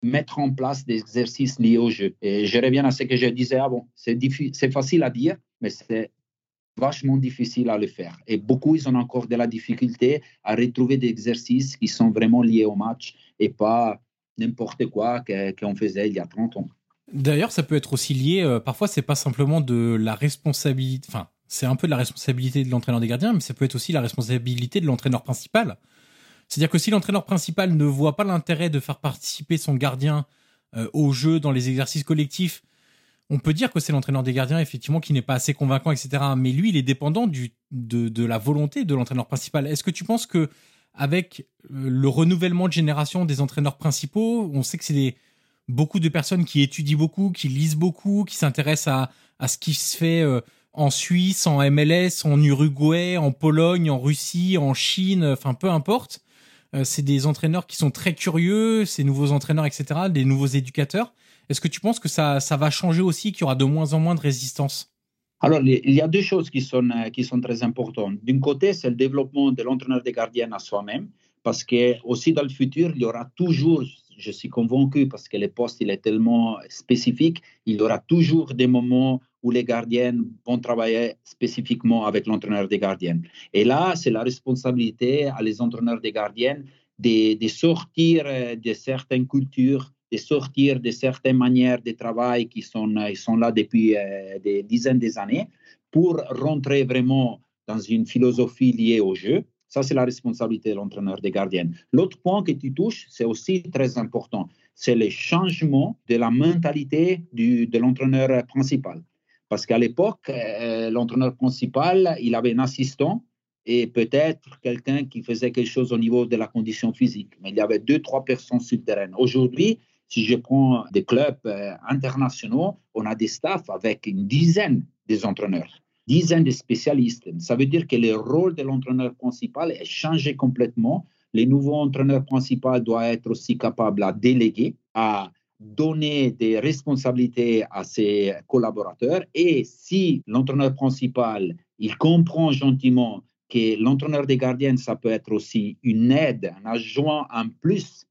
Speaker 3: mettre en place des exercices liés au jeu. Et je reviens à ce que je disais avant. C'est facile à dire, mais c'est vachement difficile à le faire. Et beaucoup, ils ont encore de la difficulté à retrouver des exercices qui sont vraiment liés au match et pas n'importe quoi qu'on faisait il y a 30 ans.
Speaker 2: D'ailleurs, ça peut être aussi lié, euh, parfois c'est pas simplement de la responsabilité, enfin c'est un peu de la responsabilité de l'entraîneur des gardiens, mais ça peut être aussi la responsabilité de l'entraîneur principal. C'est-à-dire que si l'entraîneur principal ne voit pas l'intérêt de faire participer son gardien euh, au jeu dans les exercices collectifs, on peut dire que c'est l'entraîneur des gardiens, effectivement, qui n'est pas assez convaincant, etc. Mais lui, il est dépendant de, la volonté de l'entraîneur principal. Est-ce que tu penses que avec euh, le renouvellement de génération des entraîneurs principaux, on sait que c'est beaucoup de personnes qui étudient beaucoup, qui lisent beaucoup, qui s'intéressent à, à ce qui se fait euh, en Suisse, en MLS, en Uruguay, en Pologne, en Russie, en Chine, enfin peu importe. Euh, c'est des entraîneurs qui sont très curieux, ces nouveaux entraîneurs, etc., des nouveaux éducateurs. Est-ce que tu penses que ça, ça va changer aussi, qu'il y aura de moins en moins de résistance?
Speaker 3: Alors, il y a deux choses qui sont, euh, qui sont très importantes. D'un côté, c'est le développement de l'entraîneur des gardiens à soi-même, parce que aussi dans le futur, il y aura toujours, je suis convaincu, parce que le poste il est tellement spécifique, il y aura toujours des moments où les gardiens vont travailler spécifiquement avec l'entraîneur des gardiens. Et là, c'est la responsabilité à les entraîneurs des gardiens de, de sortir euh, de certaines cultures de sortir de certaines manières de travail qui sont, ils euh, sont là depuis euh, des dizaines d'années pour rentrer vraiment dans une philosophie liée au jeu. Ça, c'est la responsabilité de l'entraîneur des gardiens. L'autre point que tu touches, c'est aussi très important. C'est le changement de la mentalité du, de l'entraîneur principal. Parce qu'à l'époque, euh, l'entraîneur principal, il avait un assistant et peut-être quelqu'un qui faisait quelque chose au niveau de la condition physique. Mais il y avait deux, trois personnes sur terrain. Aujourd'hui, si je prends des clubs euh, internationaux, on a des staffs avec une dizaine d'entraîneurs, dizaines de spécialistes. Ça veut dire que le rôle de l'entraîneur principal est changé complètement. Le nouveau entraîneur principal doit être aussi capable à déléguer, à donner des responsabilités à ses collaborateurs. Et si l'entraîneur principal, il comprend gentiment que l'entraîneur des gardiens, ça peut être aussi une aide, un adjoint en plus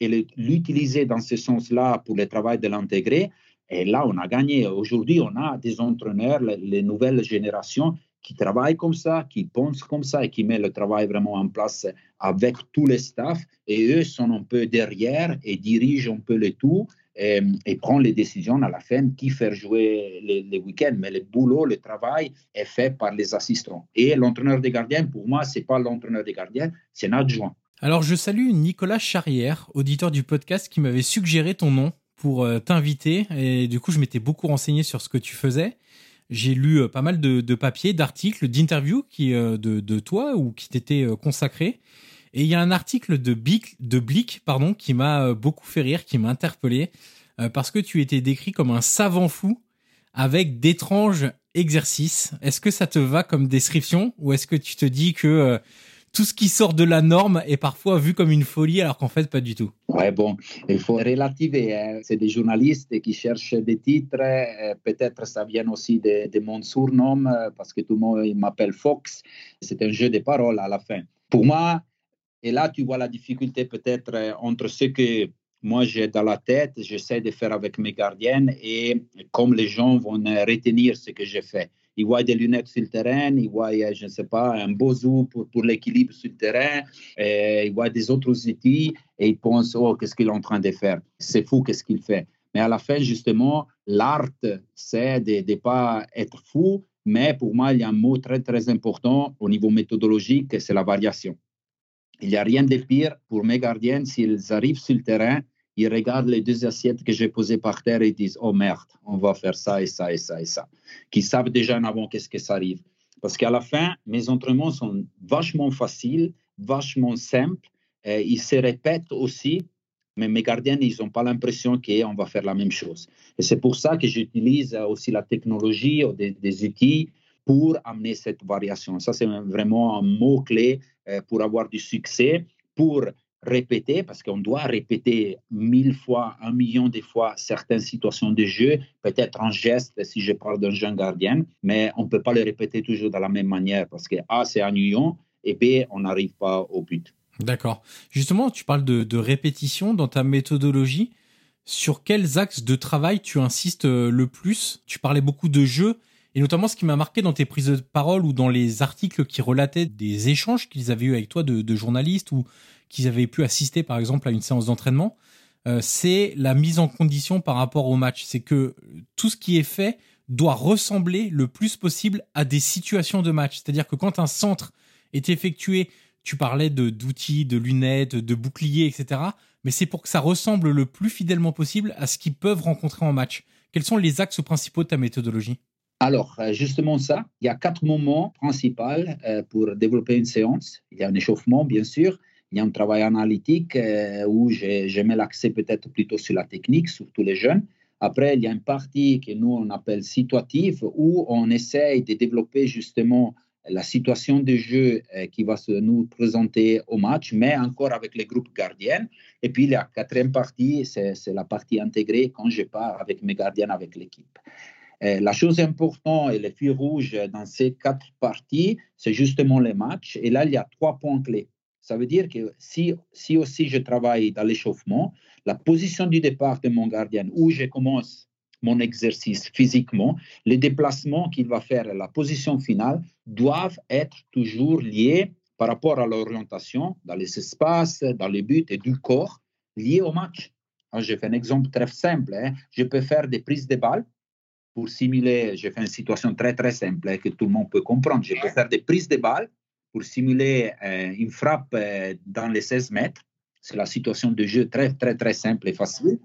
Speaker 3: et l'utiliser dans ce sens-là pour le travail de l'intégrer. Et là, on a gagné. Aujourd'hui, on a des entraîneurs, les, nouvelles générations qui travaillent comme ça, qui pensent comme ça et qui mettent le travail vraiment en place avec tous les staffs. Et eux sont un peu derrière et dirigent un peu le tout et, prennent les décisions à la fin qui faire jouer les, les week-ends. Mais le boulot, le travail est fait par les assistants. Et l'entraîneur des gardiens, pour moi, ce n'est pas l'entraîneur des gardiens, c'est un adjoint.
Speaker 2: Alors je salue Nicolas Charrière, auditeur du podcast, qui m'avait suggéré ton nom pour euh, t'inviter. Et du coup, je m'étais beaucoup renseigné sur ce que tu faisais. J'ai lu euh, pas mal de, papiers, d'articles, d'interviews qui euh, de, toi ou qui t'étaient consacrés. Et il y a un article de Blick, de Blick pardon, qui m'a beaucoup fait rire, qui m'a interpellé, parce que tu étais décrit comme un savant fou avec d'étranges exercices. Est-ce que ça te va comme description ou est-ce que tu te dis que tout ce qui sort de la norme est parfois vu comme une folie, alors qu'en fait, pas du tout.
Speaker 3: Ouais, bon, il faut relativer. Hein. C'est des journalistes qui cherchent des titres. Euh, peut-être ça vient aussi de, de, mon surnom, euh, parce que tout le monde m'appelle Fox. C'est un jeu de paroles à la fin. Pour moi, et là, tu vois la difficulté peut-être euh, entre ce que moi j'ai dans la tête, j'essaie de faire avec mes gardiennes et comme les gens vont retenir ce que j'ai fait il voit des lunettes sur le terrain, il voit, je ne sais pas, un beau zoom pour, l'équilibre sur le terrain, et il voit des autres outils et il pense, oh, qu'est-ce qu'il est en train de faire? C'est fou, qu'est-ce qu'il fait? Mais à la fin, justement, l'art, c'est de ne pas être fou, mais pour moi, il y a un mot très, très important au niveau méthodologique, c'est la variation. Il n'y a rien de pire pour mes gardiens s'ils arrivent sur le terrain ils regardent les deux assiettes que j'ai posées par terre et disent Oh merde, on va faire ça et ça et ça et ça. Qui savent déjà en avant qu'est-ce qui arrive. Parce qu'à la fin, mes entraînements sont vachement faciles, vachement simples. Ils se répètent aussi, mais mes gardiens, ils n'ont pas l'impression qu'on va faire la même chose. Et c'est pour ça que j'utilise aussi la technologie, des, des outils pour amener cette variation. Ça, c'est vraiment un mot-clé euh, pour avoir du succès, pour répéter, parce qu'on doit répéter mille fois, un million de fois certaines situations de jeu, peut-être en geste si je parle d'un jeune gardien, mais on ne peut pas le répéter toujours de la même manière parce que A, c'est ennuyant et B, on n'arrive pas au but.
Speaker 2: D'accord. Justement, tu parles de, répétition dans ta méthodologie. Sur quels axes de travail tu insistes euh, le plus? Tu parlais beaucoup de jeu. Et notamment, ce qui m'a marqué dans tes prises de parole ou dans les articles qui relataient des échanges qu'ils avaient eu avec toi de, de journalistes ou qu'ils avaient pu assister par exemple à une séance d'entraînement, euh, c'est la mise en condition par rapport au match. C'est que tout ce qui est fait doit ressembler le plus possible à des situations de match. C'est-à-dire que quand un centre est effectué, tu parlais de d'outils, de lunettes, de boucliers, etc. Mais c'est pour que ça ressemble le plus fidèlement possible à ce qu'ils peuvent rencontrer en match. Quels sont les axes principaux de ta méthodologie?
Speaker 3: Alors, euh, justement ça, il y a quatre moments principaux euh, pour développer une séance. Il y a un échauffement, bien sûr. Il y a un travail analytique euh, où je mets l'accès peut-être plutôt sur la technique, surtout les jeunes. Après, il y a une partie que nous, on appelle situative, où on essaye de développer justement la situation de jeu qui va se nous présenter au match, mais encore avec les groupes gardiens. Et puis, la quatrième partie, c'est la partie intégrée quand je pars avec mes gardiens, avec l'équipe. Euh, la chose importante et le fil rouge dans ces quatre parties, c'est justement les matchs. Et là, il y a trois points clés. Ça veut dire que si, si aussi je travaille dans l'échauffement, la position du départ de mon gardien, où je commence mon exercice physiquement, les déplacements qu'il va faire, la position finale, doivent être toujours liés par rapport à l'orientation dans les espaces, dans les buts et du corps, liés au match. je fais un exemple très simple. Hein. Je peux faire des prises de balles pour simuler, j'ai fait une situation très très simple hein, que tout le monde peut comprendre. Je peux faire des prises de balles pour simuler euh, une frappe euh, dans les 16 mètres. C'est la situation de jeu très très très simple et facile.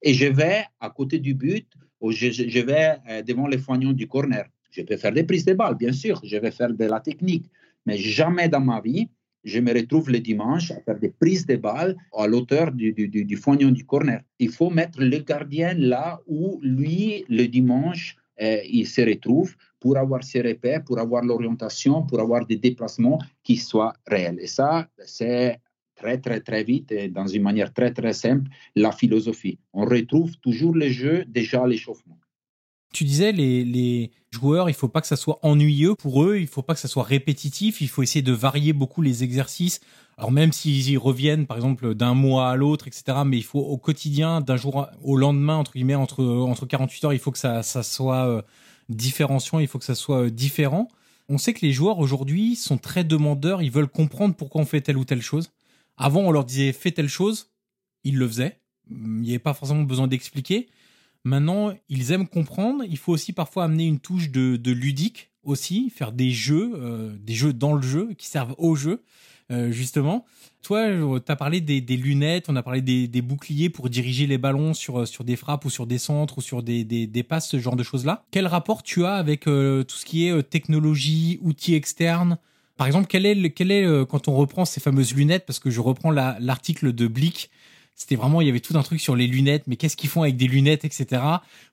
Speaker 3: Et je vais à côté du but, ou je, vais euh, devant les foignons du corner. Je peux faire des prises de balles, bien sûr. Je vais faire de la technique, mais jamais dans ma vie je me retrouve le dimanche à faire des prises de balles à l'auteur du, du, du, foignon du corner. Il faut mettre le gardien là où lui, le dimanche, euh, il se retrouve pour avoir ses repères, pour avoir l'orientation, pour avoir des déplacements qui soient réels. Et ça, c'est très, très, très vite et dans une manière très, très simple, la philosophie. On retrouve toujours le jeu déjà l'échauffement.
Speaker 2: Tu disais, les, les joueurs, il faut pas que ça soit ennuyeux pour eux, il faut pas que ça soit répétitif, il faut essayer de varier beaucoup les exercices. Alors même s'ils y reviennent, par exemple, d'un mois à l'autre, etc., mais il faut au quotidien, d'un jour au lendemain, entre guillemets, entre, entre 48 heures, il faut que ça, ça soit euh, différenciant, il faut que ça soit euh, différent. On sait que les joueurs aujourd'hui sont très demandeurs, ils veulent comprendre pourquoi on fait telle ou telle chose. Avant, on leur disait fais telle chose, ils le faisaient. Il n'y avait pas forcément besoin d'expliquer. Maintenant, ils aiment comprendre. Il faut aussi parfois amener une touche de, ludique aussi, faire des jeux, euh, des jeux dans le jeu qui servent au jeu, euh, justement. Toi, euh, tu as parlé des, lunettes, on a parlé des, boucliers pour diriger les ballons sur, sur des frappes ou sur des centres ou sur des, passes, ce genre de choses-là. Quel rapport tu as avec tout ce qui est technologie, outils externes? Par exemple, quel est, quel est quand on reprend ces fameuses lunettes, parce que je reprends l'article de Blick c'était vraiment, il y avait tout un truc sur les lunettes, mais qu'est-ce qu'ils font avec des lunettes, etc.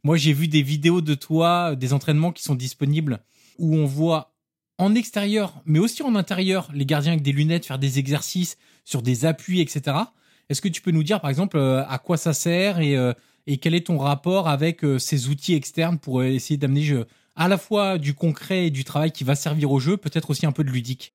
Speaker 2: Moi, j'ai vu des vidéos de toi, des entraînements qui sont disponibles, où on voit en extérieur, mais aussi en intérieur, les gardiens avec des lunettes faire des exercices sur des appuis, etc. Est-ce que tu peux nous dire, par exemple, euh, à quoi ça sert et, euh, et quel est ton rapport avec euh, ces outils externes pour essayer d'amener à la fois du concret et du travail qui va servir au jeu, peut-être aussi un peu de ludique?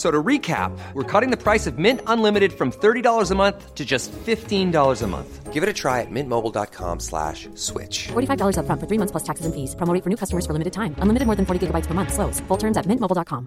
Speaker 4: So to recap, we're cutting the price of Mint Unlimited from $30 a month to just $15 a month. Give it a try at mintmobile.com slash switch.
Speaker 5: $45 up front for three months plus taxes and fees. Promo for new customers for limited time. Unlimited more than 40 gigabytes per month. Slows. Full terms at mintmobile.com.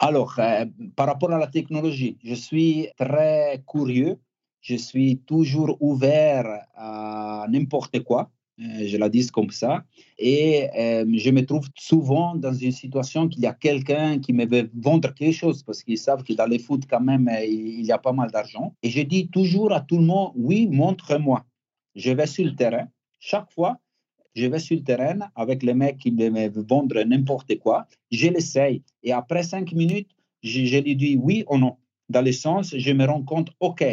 Speaker 3: Alors, euh, par rapport à la technologie, je suis très curieux. Je suis toujours ouvert à n'importe quoi. Euh, je la dis comme ça. Et euh, je me trouve souvent dans une situation qu'il y a quelqu'un qui me veut vendre quelque chose parce qu'ils savent que dans les foot, quand même, euh, il y a pas mal d'argent. Et je dis toujours à tout le monde, oui, montre-moi. Je vais sur le terrain. Chaque fois, je vais sur le terrain avec les mecs qui me vendre n'importe quoi. Je l'essaye. Et après cinq minutes, je, je lui dis oui ou non. Dans le sens, je me rends compte, OK,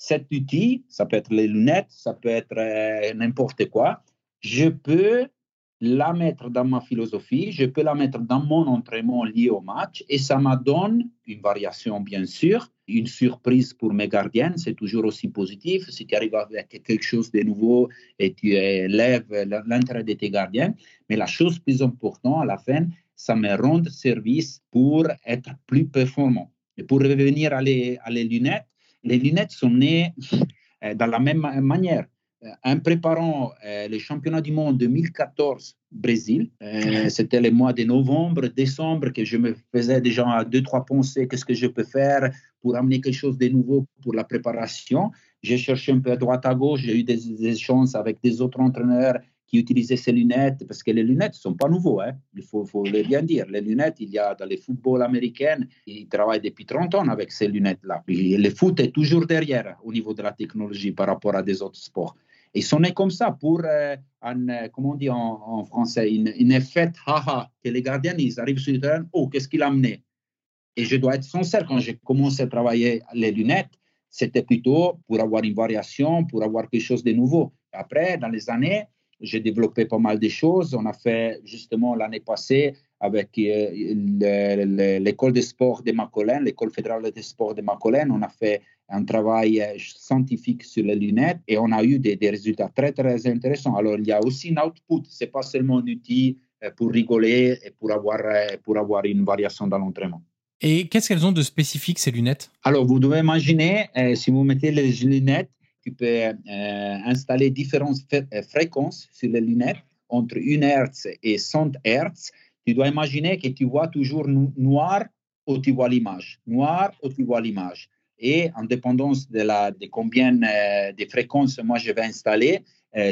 Speaker 3: cet outil, ça peut être les lunettes, ça peut être euh, n'importe quoi, je peux la mettre dans ma philosophie, je peux la mettre dans mon entraînement lié au match et ça me donne une variation, bien sûr, une surprise pour mes gardiens, c'est toujours aussi positif. Si tu arrives avec quelque chose de nouveau et tu élèves l'intérêt de tes gardiens, mais la chose plus importante à la fin, ça me rend service pour être plus performant. Et pour revenir à les, à les lunettes, les lunettes sont nées euh, dans la même manière. en préparant les championnats du monde 2014 Brésil, c'était les mois de novembre, décembre, que je me faisais déjà deux, trois pensées, qu'est-ce que je peux faire pour amener quelque chose de nouveau pour la préparation. J'ai cherché un peu à droite à gauche, j'ai eu des échanges avec des autres entraîneurs qui utilisaient ces lunettes, parce que les lunettes ne sont pas nouveaux, hein. il faut, faut le bien dire. Les lunettes, il y a dans les football américains, ils travaillent depuis 30 ans avec ces lunettes-là. Le foot est toujours derrière au niveau de la technologie par rapport à des autres sports. Et sont nés comme ça pour, euh, un, euh, comment on dit en, français, une, une effet haha, que les gardiens, ils arrivent sur le terrain, oh, qu'est-ce qu'il a amené? Et je dois être sincère, quand j'ai commencé à travailler les lunettes, c'était plutôt pour avoir une variation, pour avoir quelque chose de nouveau. Après, dans les années, j'ai développé pas mal de choses. On a fait justement l'année passée avec euh, l'école de sport de Macolène, l'école fédérale de sport de Macolène, on a fait un travail euh, scientifique sur les lunettes et on a eu des, des résultats très, très intéressants. Alors, il y a aussi un output, ce n'est pas seulement un outil euh, pour rigoler et pour avoir, pour avoir une variation dans l'entraînement.
Speaker 2: Et qu'est-ce qu'elles ont de spécifique, ces lunettes?
Speaker 3: Alors, vous devez imaginer, si vous mettez les lunettes, tu peux euh, installer différentes euh, fréquences sur les lunettes entre 1 Hz et 100 Hz. Tu dois imaginer que tu vois toujours noir ou tu vois l'image, noir ou tu vois l'image. Et en dépendance de, la, de combien euh, de fréquences moi je vais installer,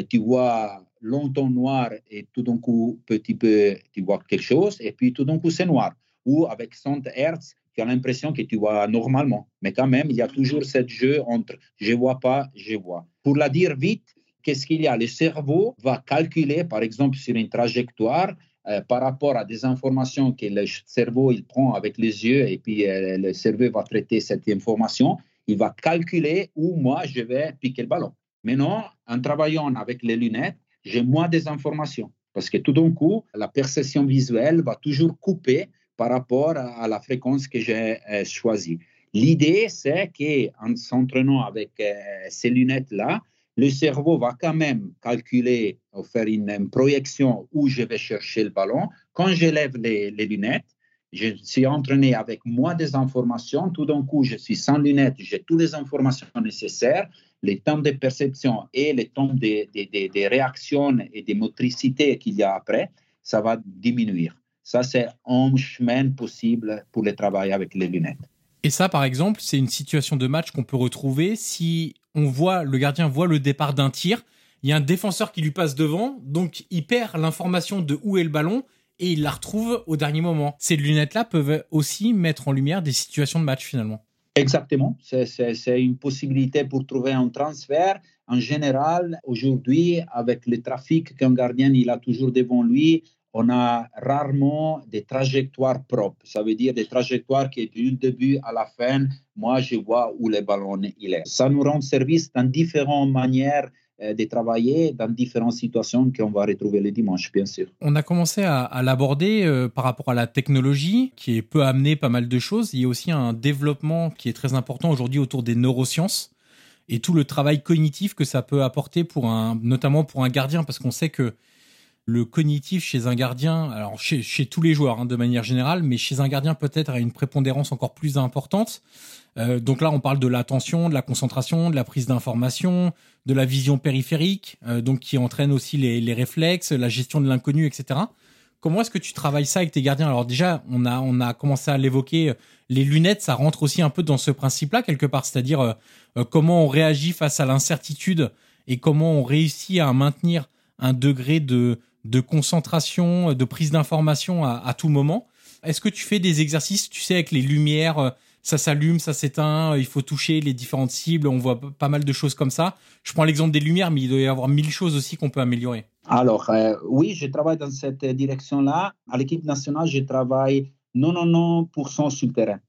Speaker 3: tu vois longtemps noir et tout d'un coup, petit peu, tu vois quelque chose, et puis tout d'un coup, c'est noir. Ou avec 100 Hz, tu as l'impression que tu vois normalement. Mais quand même, il y a toujours ce jeu entre je vois pas, je vois. Pour la dire vite, qu'est-ce qu'il y a? Le cerveau va calculer, par exemple, sur une trajectoire, euh, par rapport à des informations que le cerveau il prend avec les yeux et puis euh, le cerveau va traiter cette information, il va calculer où moi je vais piquer le ballon. Maintenant, en travaillant avec les lunettes, j'ai moins des informations parce que tout d'un coup, la perception visuelle va toujours couper par rapport à la fréquence que j'ai euh, choisie. L'idée, c'est qu'en s'entraînant avec euh, ces lunettes-là, le cerveau va quand même calculer, ou faire une, projection où je vais chercher le ballon. Quand j'élève les, lunettes, je suis entraîné avec moins des informations. Tout d'un coup, je suis sans lunettes, j'ai toutes les informations nécessaires, les temps de perception et les temps des de, réactions et des motricités qu'il y a après, ça va diminuer. Ça, c'est un chemin possible pour le travail avec les lunettes.
Speaker 2: Et ça, par exemple, c'est une situation de match qu'on peut retrouver si on voit, le gardien voit le départ d'un tir, il y a un défenseur qui lui passe devant, donc il perd l'information de où est le ballon et il la retrouve au dernier moment. Ces lunettes-là peuvent aussi mettre en lumière des situations de match finalement.
Speaker 3: Exactement, c'est une possibilité pour trouver un transfert. En général, aujourd'hui, avec le trafic qu'un gardien il a toujours devant lui, on a rarement des trajectoires propres. Ça veut dire des trajectoires qui, du début à la fin, moi, je vois où le ballon il est. Ça nous rend service dans différentes manières euh, de travailler dans différentes situations qu'on va retrouver le dimanche, bien sûr.
Speaker 2: On a commencé à, l'aborder euh, par rapport à la technologie, qui peut amener pas mal de choses. Il y a aussi un développement qui est très important aujourd'hui autour des neurosciences et tout le travail cognitif que ça peut apporter pour un, notamment pour un gardien, parce qu'on sait que le cognitif chez un gardien, alors chez, tous les joueurs hein, de manière générale, mais chez un gardien peut-être a une prépondérance encore plus importante. Euh, donc là, on parle de l'attention, de la concentration, de la prise d'information, de la vision périphérique, euh, donc qui entraîne aussi les, réflexes, la gestion de l'inconnu, etc. Comment est-ce que tu travailles ça avec tes gardiens? Alors déjà, on a on a commencé à l'évoquer. Les lunettes, ça rentre aussi un peu dans ce principe-là quelque part, c'est-à-dire euh, comment on réagit face à l'incertitude et comment on réussit à maintenir un degré de de concentration, de prise d'information à, tout moment. Est-ce que tu fais des exercices, tu sais, avec les lumières, euh, ça s'allume, ça s'éteint, il faut toucher les différentes cibles, on voit pas mal de choses comme ça. Je prends l'exemple des lumières, mais il doit y avoir mille choses aussi qu'on peut améliorer.
Speaker 3: Alors, euh, oui, je travaille dans cette direction-là. À l'équipe nationale, je travaille 99% sur le terrain.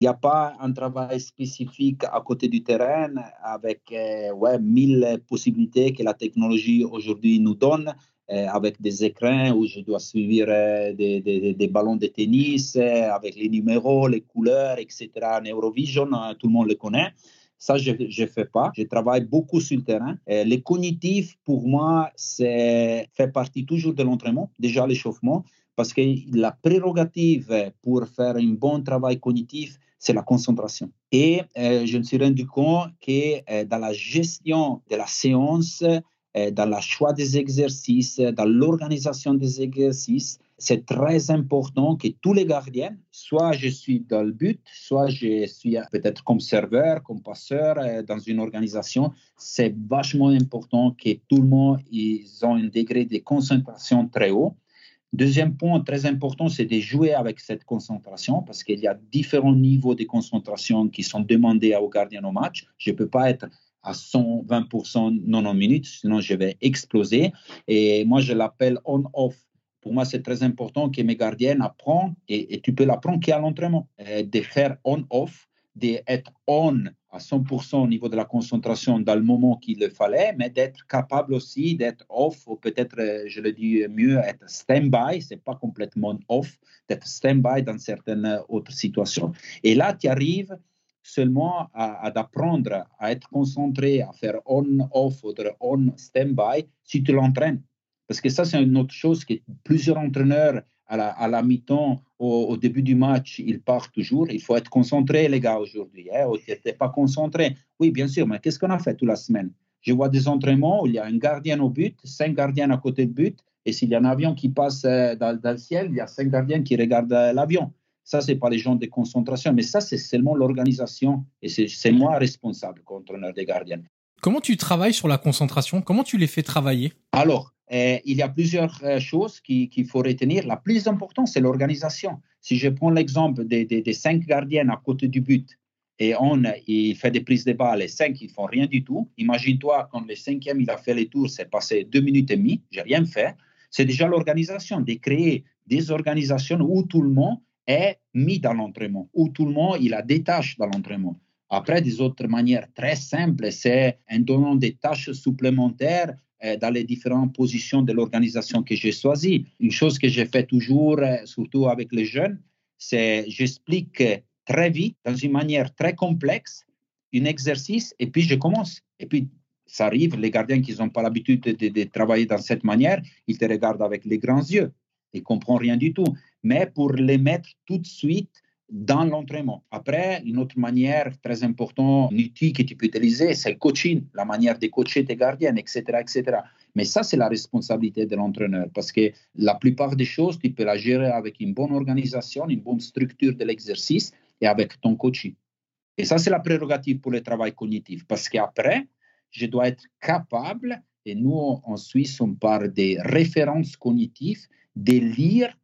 Speaker 3: Il n'y a pas un travail spécifique à côté du terrain avec euh, ouais, mille possibilités que la technologie aujourd'hui nous donne. Euh, avec des écrans où je dois suivre euh, des, des, ballons de tennis euh, avec les numéros, les couleurs, etc. Neurovision, tout le monde le connaît. Ça, je ne fais pas. Je travaille beaucoup sur le terrain. les cognitifs, pour moi, fait partie toujours de l'entraînement, déjà l'échauffement, parce que la prérogative pour faire un bon travail cognitif, c'est la concentration. Et je me suis rendu compte que dans la gestion de la séance, dans le choix des exercices, dans l'organisation des exercices, c'est très important que tous les gardiens, soit je suis dans le but, soit je suis peut-être comme serveur, comme passeur dans une organisation, c'est vachement important que tout le monde ils ont un degré de concentration très haut. Deuxième point très important, c'est de jouer avec cette concentration parce qu'il y a différents niveaux de concentration qui sont demandés aux gardiens au match. Je ne peux pas être à 120% 90 minutes, sinon je vais exploser. Et moi, je l'appelle on-off. Pour moi, c'est très important que mes gardiens apprennent, et, tu peux l'apprendre qu'à l'entraînement, euh, de faire on-off, d'être on à 100% au niveau de la concentration dans le moment qu'il le fallait, mais d'être capable aussi d'être off, ou peut-être, euh, je le dis mieux, être stand-by, c'est pas complètement off, d'être stand-by dans certaines autres situations. Et là, tu arrives seulement à, à apprendre à être concentré, à faire on-off ou on-stand-by si tu l'entraînes. Parce que ça, c'est une autre chose que plusieurs entraîneurs à la, à la mi-temps, au, début du match, ils partent toujours. Il faut être concentré, les gars, aujourd'hui. Hein? Tu n'étais pas concentré. Oui, bien sûr, mais qu'est-ce qu'on a fait toute la semaine? Je vois des entraînements où il y a un gardien au but, cinq gardiens à côté du but, et s'il y a un avion qui passe euh, dans, dans le ciel, il y a cinq gardiens qui regardent euh, l'avion. Ça, c'est pas les gens de concentration, mais ça, c'est seulement l'organisation. Et c'est moi responsable, entraîneur des gardiens.
Speaker 2: Comment tu travailles sur la concentration? Comment tu les fais travailler?
Speaker 3: Alors, euh, il y a plusieurs euh, choses qu'il faut retenir. La plus importante, c'est l'organisation. Si je prends l'exemple des, des, cinq gardiens à côté du but et on il fait des prises de balles, les cinq, ils font rien du tout. Imagine-toi, quand le cinquième, il a fait les tours, c'est passé deux minutes et demie, j'ai rien fait. C'est déjà l'organisation, de créer des organisations où tout le monde est mis dans l'entraînement, où tout le monde, il a des tâches dans l'entraînement. Après, des autres manières très simples, c'est en donnant des tâches supplémentaires euh, dans les différentes positions de l'organisation que j'ai choisie. Une chose que j'ai fait toujours, euh, surtout avec les jeunes, c'est j'explique très vite, dans une manière très complexe, un exercice et puis je commence. Et puis, ça arrive, les gardiens qui n'ont pas l'habitude de, travailler dans cette manière, ils te regardent avec les grands yeux. Ils ne comprennent rien du tout. Mais pour les mettre tout de suite dans l'entraînement. Après, une autre manière très importante, un outil que tu peux utiliser, c'est le coaching, la manière de coacher tes gardiens, etc., etc. Mais ça, c'est la responsabilité de l'entraîneur parce que la plupart des choses, tu peux la gérer avec une bonne organisation, une bonne structure de l'exercice et avec ton coaching. Et ça, c'est la prérogative pour le travail cognitif parce qu'après, je dois être capable, et nous, en Suisse, on parle des références cognitives, de lire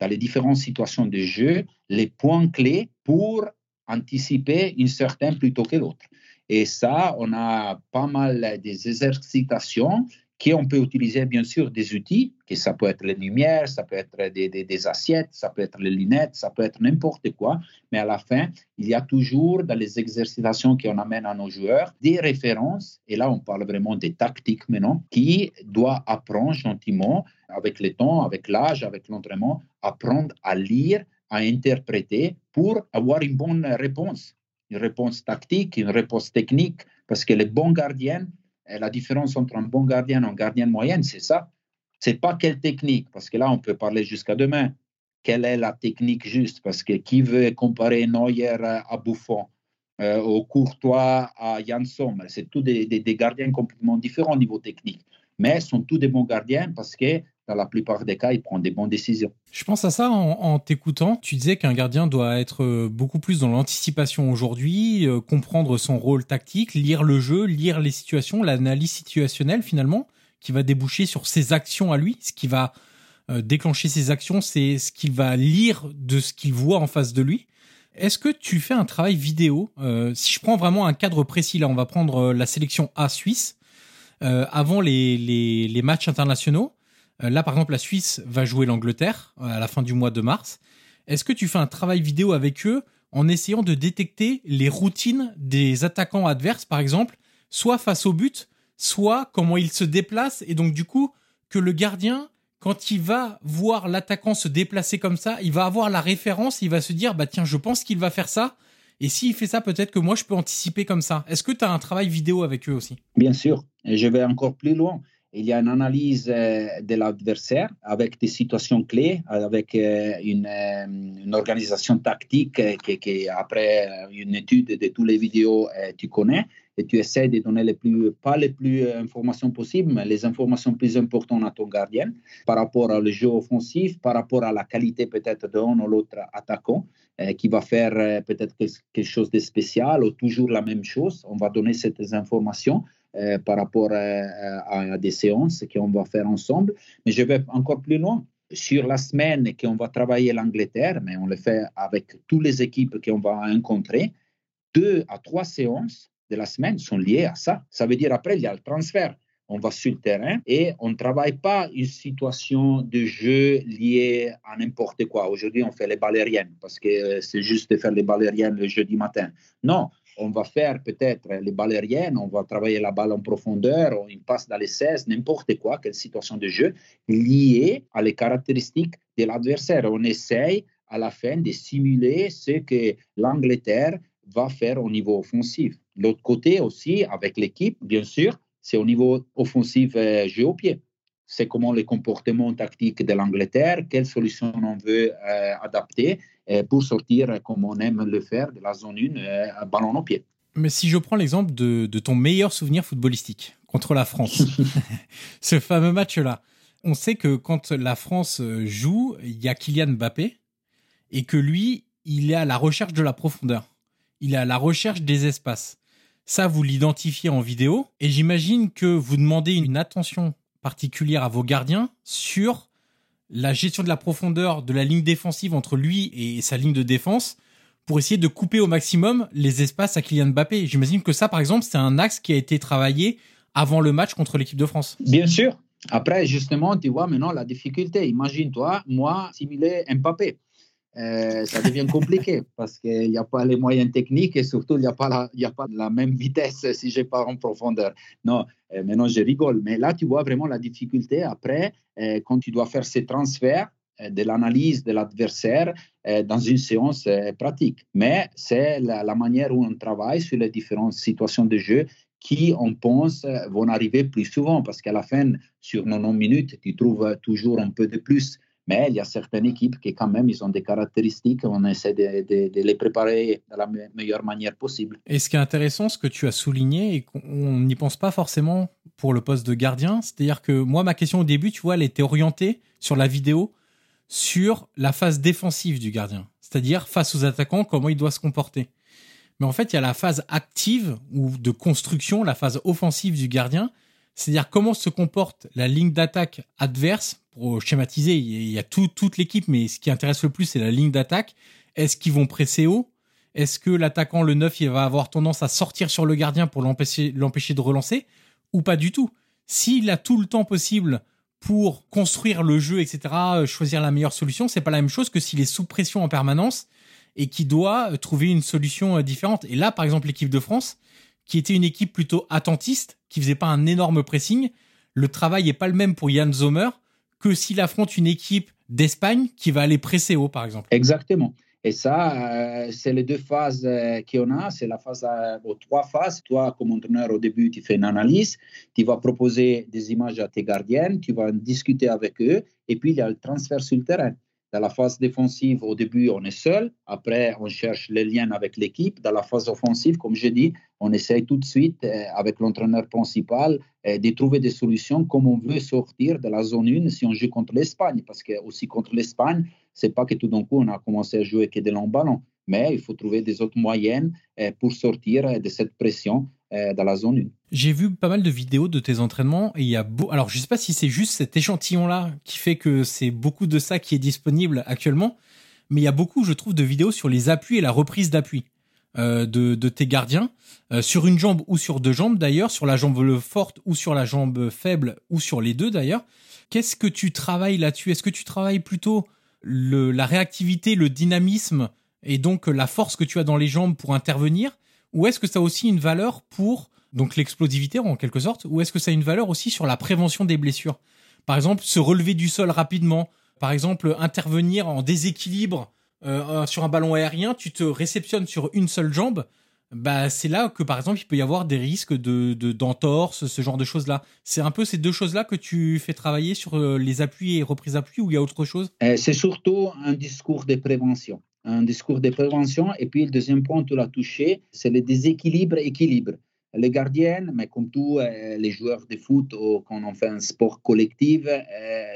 Speaker 3: dans les différentes situations de jeu les points clés pour anticiper une certaine plutôt que l'autre. Et ça, on a pas mal des exercitations qu'on peut utiliser bien sûr des outils, que ça peut être les lumières, ça peut être des, des, assiettes, ça peut être les lunettes, ça peut être n'importe quoi, mais à la fin, il y a toujours dans les exercitations qu'on amène à nos joueurs des références, et là on parle vraiment des tactiques maintenant, qui doivent apprendre gentiment, avec le temps, avec l'âge, avec l'entraînement, apprendre à lire, à interpréter pour avoir une bonne réponse, une réponse tactique, une réponse technique, parce que les bons gardiens, la différence entre un bon gardien et un gardien de moyenne, c'est ça. C'est pas quelle technique, parce que là, on peut parler jusqu'à demain. Quelle est la technique juste? Parce que qui veut comparer Neuer à Buffon, euh, au Courtois à Jansson C'est tous des, des, gardiens complètement différents au niveau technique. Mais sont tous des bons gardiens parce que dans la plupart des cas, il prend des bonnes décisions.
Speaker 2: Je pense à ça en, t'écoutant. Tu disais qu'un gardien doit être euh, beaucoup plus dans l'anticipation aujourd'hui, euh, comprendre son rôle tactique, lire le jeu, lire les situations, l'analyse situationnelle finalement, qui va déboucher sur ses actions à lui. Ce qui va euh, déclencher ses actions, c'est ce qu'il va lire de ce qu'il voit en face de lui. Est-ce que tu fais un travail vidéo Si je prends vraiment un cadre précis, là, on va prendre la sélection A suisse. avant les, matchs internationaux, là, par exemple, la Suisse va jouer l'Angleterre euh, à la fin du mois de mars. Est-ce que tu fais un travail vidéo avec eux en essayant de détecter les routines des attaquants adverses, par exemple, soit face au but, soit comment ils se déplacent, et donc du coup, que le gardien, quand il va voir l'attaquant se déplacer comme ça, il va avoir la référence, il va se dire, bah tiens, je pense qu'il va faire ça, et s'il fait ça, peut-être que moi, je peux anticiper comme ça. Est-ce que tu as un travail vidéo avec eux aussi?
Speaker 3: Bien sûr, et je vais encore plus loin. Il y a une analyse de l'adversaire avec des situations clés, avec une, une organisation tactique qui, après une étude de toutes les vidéos, tu connais et tu essaies de donner les plus, pas les plus euh, informations possibles, mais les informations plus importantes à ton gardien par rapport au jeu offensif, par rapport à la qualité peut-être d'un ou l'autre attaquant euh, qui va faire euh, peut-être quelque chose de spécial ou toujours la même chose. On va donner ces informations. Par rapport à, des séances qu'on va faire ensemble. Mais je vais encore plus loin sur la semaine qu'on va travailler l'Angleterre, mais on le fait avec toutes les équipes qu'on va rencontrer, deux à trois séances de la semaine sont liées à ça. Ça veut dire après, il y a le transfert. On va sur le terrain et on ne travaille pas une situation de jeu liée à n'importe quoi. Aujourd'hui, on fait les balériennes parce que euh, c'est juste de faire les balériennes le jeudi matin. Non, on va faire peut-être les balériennes, on va travailler la balle en profondeur, on passe dans les 16, n'importe quoi, quelle situation de jeu liée à les caractéristiques de l'adversaire. On essaye à la fin de simuler ce que l'Angleterre va faire au niveau offensif. L'autre côté aussi, avec l'équipe, bien sûr, c'est au niveau offensif euh, jeu au pied. C'est comment les comportements tactiques de l'Angleterre, quelles solutions on veut euh, adapter euh, pour sortir comme on aime le faire de la zone 1, ballon au pied.
Speaker 2: Mais si je prends l'exemple de, de, ton meilleur souvenir footballistique contre la France, *laughs* ce fameux match-là, on sait que quand la France joue, il y a Kylian Mbappé et que lui, il est à la recherche de la profondeur il est à la recherche des espaces. Ça, vous l'identifiez en vidéo et j'imagine que vous demandez une attention particulière à vos gardiens sur la gestion de la profondeur de la ligne défensive entre lui et sa ligne de défense pour essayer de couper au maximum les espaces à Kylian Mbappé. J'imagine que ça, par exemple, c'est un axe qui a été travaillé avant le match contre l'équipe de France.
Speaker 3: Bien sûr. Après, justement, tu vois maintenant la difficulté. Imagine-toi, moi, simuler Mbappé. Euh, ça devient compliqué *laughs* parce qu'il n'y a pas les moyens techniques et surtout il n'y a, pas la, même vitesse *laughs* si je pars en profondeur. Non, euh, maintenant je rigole, mais là tu vois vraiment la difficulté après euh, quand tu dois faire ces transferts de l'analyse de l'adversaire dans une séance pratique. Mais c'est la, manière où on travaille sur les différentes situations de jeu qui, on pense, vont arriver plus souvent parce qu'à la fin, sur 90 minutes, tu trouves toujours un peu de plus. Mais il y a certaines équipes qui, quand même, ils ont des caractéristiques. On essaie de, les préparer de la meilleure manière possible.
Speaker 2: Et ce qui est intéressant, ce que tu as souligné, et qu'on n'y pense pas forcément pour le poste de gardien, c'est-à-dire que moi, ma question au début, tu vois, elle était orientée sur la vidéo sur la phase défensive du gardien, c'est-à-dire face aux attaquants, comment il doit se comporter. Mais en fait, il y a la phase active ou de construction, la phase offensive du gardien, c'est-à-dire comment se comporte la ligne d'attaque adverse pour schématiser, il y a toute l'équipe, mais ce qui intéresse le plus, c'est la ligne d'attaque. Est-ce qu'ils vont presser haut? Est-ce que l'attaquant, le 9, il va avoir tendance à sortir sur le gardien pour l'empêcher de relancer? Ou pas du tout? S'il a tout le temps possible pour construire le jeu, etc., euh, choisir la meilleure solution, c'est pas la même chose que s'il est sous pression en permanence et qui doit euh, trouver une solution euh, différente. Et là, par exemple, l'équipe de France, qui était une équipe plutôt attentiste, qui faisait pas un énorme pressing, le travail est pas le même pour Yann Zomer que s'il affronte une équipe d'Espagne qui va aller presser haut, par exemple.
Speaker 3: Exactement. Et ça, euh, c'est les deux phases euh, qu'on a. C'est la phase, euh, trois phases. Toi, comme entraîneur, au début, tu fais une analyse, tu vas proposer des images à tes gardiens, tu vas discuter avec eux, et puis il y a le transfert sur le terrain. Dans la phase défensive, au début, on est seul. Après, on cherche les liens avec l'équipe. Dans la phase offensive, comme je dis, on essaye tout de suite, euh, avec l'entraîneur principal, euh, de trouver des solutions comme on veut sortir de la zone 1 si on joue contre l'Espagne. Parce que aussi contre l'Espagne, c'est pas que tout d'un coup, on a commencé à jouer que des longs ballons. Mais il faut trouver des autres moyens euh, pour sortir de cette pression dans la zone 1.
Speaker 2: J'ai vu pas mal de vidéos de tes entraînements et il y a beau... alors je sais pas si c'est juste cet échantillon là qui fait que c'est beaucoup de ça qui est disponible actuellement, mais il y a beaucoup je trouve de vidéos sur les appuis et la reprise d'appui euh, de, tes gardiens euh, sur une jambe ou sur deux jambes d'ailleurs, sur la jambe forte ou sur la jambe faible ou sur les deux d'ailleurs. Qu'est-ce que tu travailles là-dessus? Est-ce que tu travailles plutôt la réactivité, le dynamisme et donc la force que tu as dans les jambes pour intervenir? Ou est-ce que ça a aussi une valeur pour donc l'explosivité en quelque sorte, ou est-ce que ça a une valeur aussi sur la prévention des blessures? Par exemple, se relever du sol rapidement, par exemple intervenir en déséquilibre euh, sur un ballon aérien, tu te réceptionnes sur une seule jambe, bah c'est là que par exemple il peut y avoir des risques de d'entorse, ce genre de choses là. C'est un peu ces deux choses là que tu fais travailler sur euh, les appuis et reprises appuis ou il y a autre chose?
Speaker 3: Euh, C'est surtout un discours de prévention, un discours de prévention. Et puis le deuxième point, tu l'as touché, c'est le déséquilibre équilibre. Les gardiens, mais comme tous euh, les joueurs de foot ou quand on fait un sport collectif,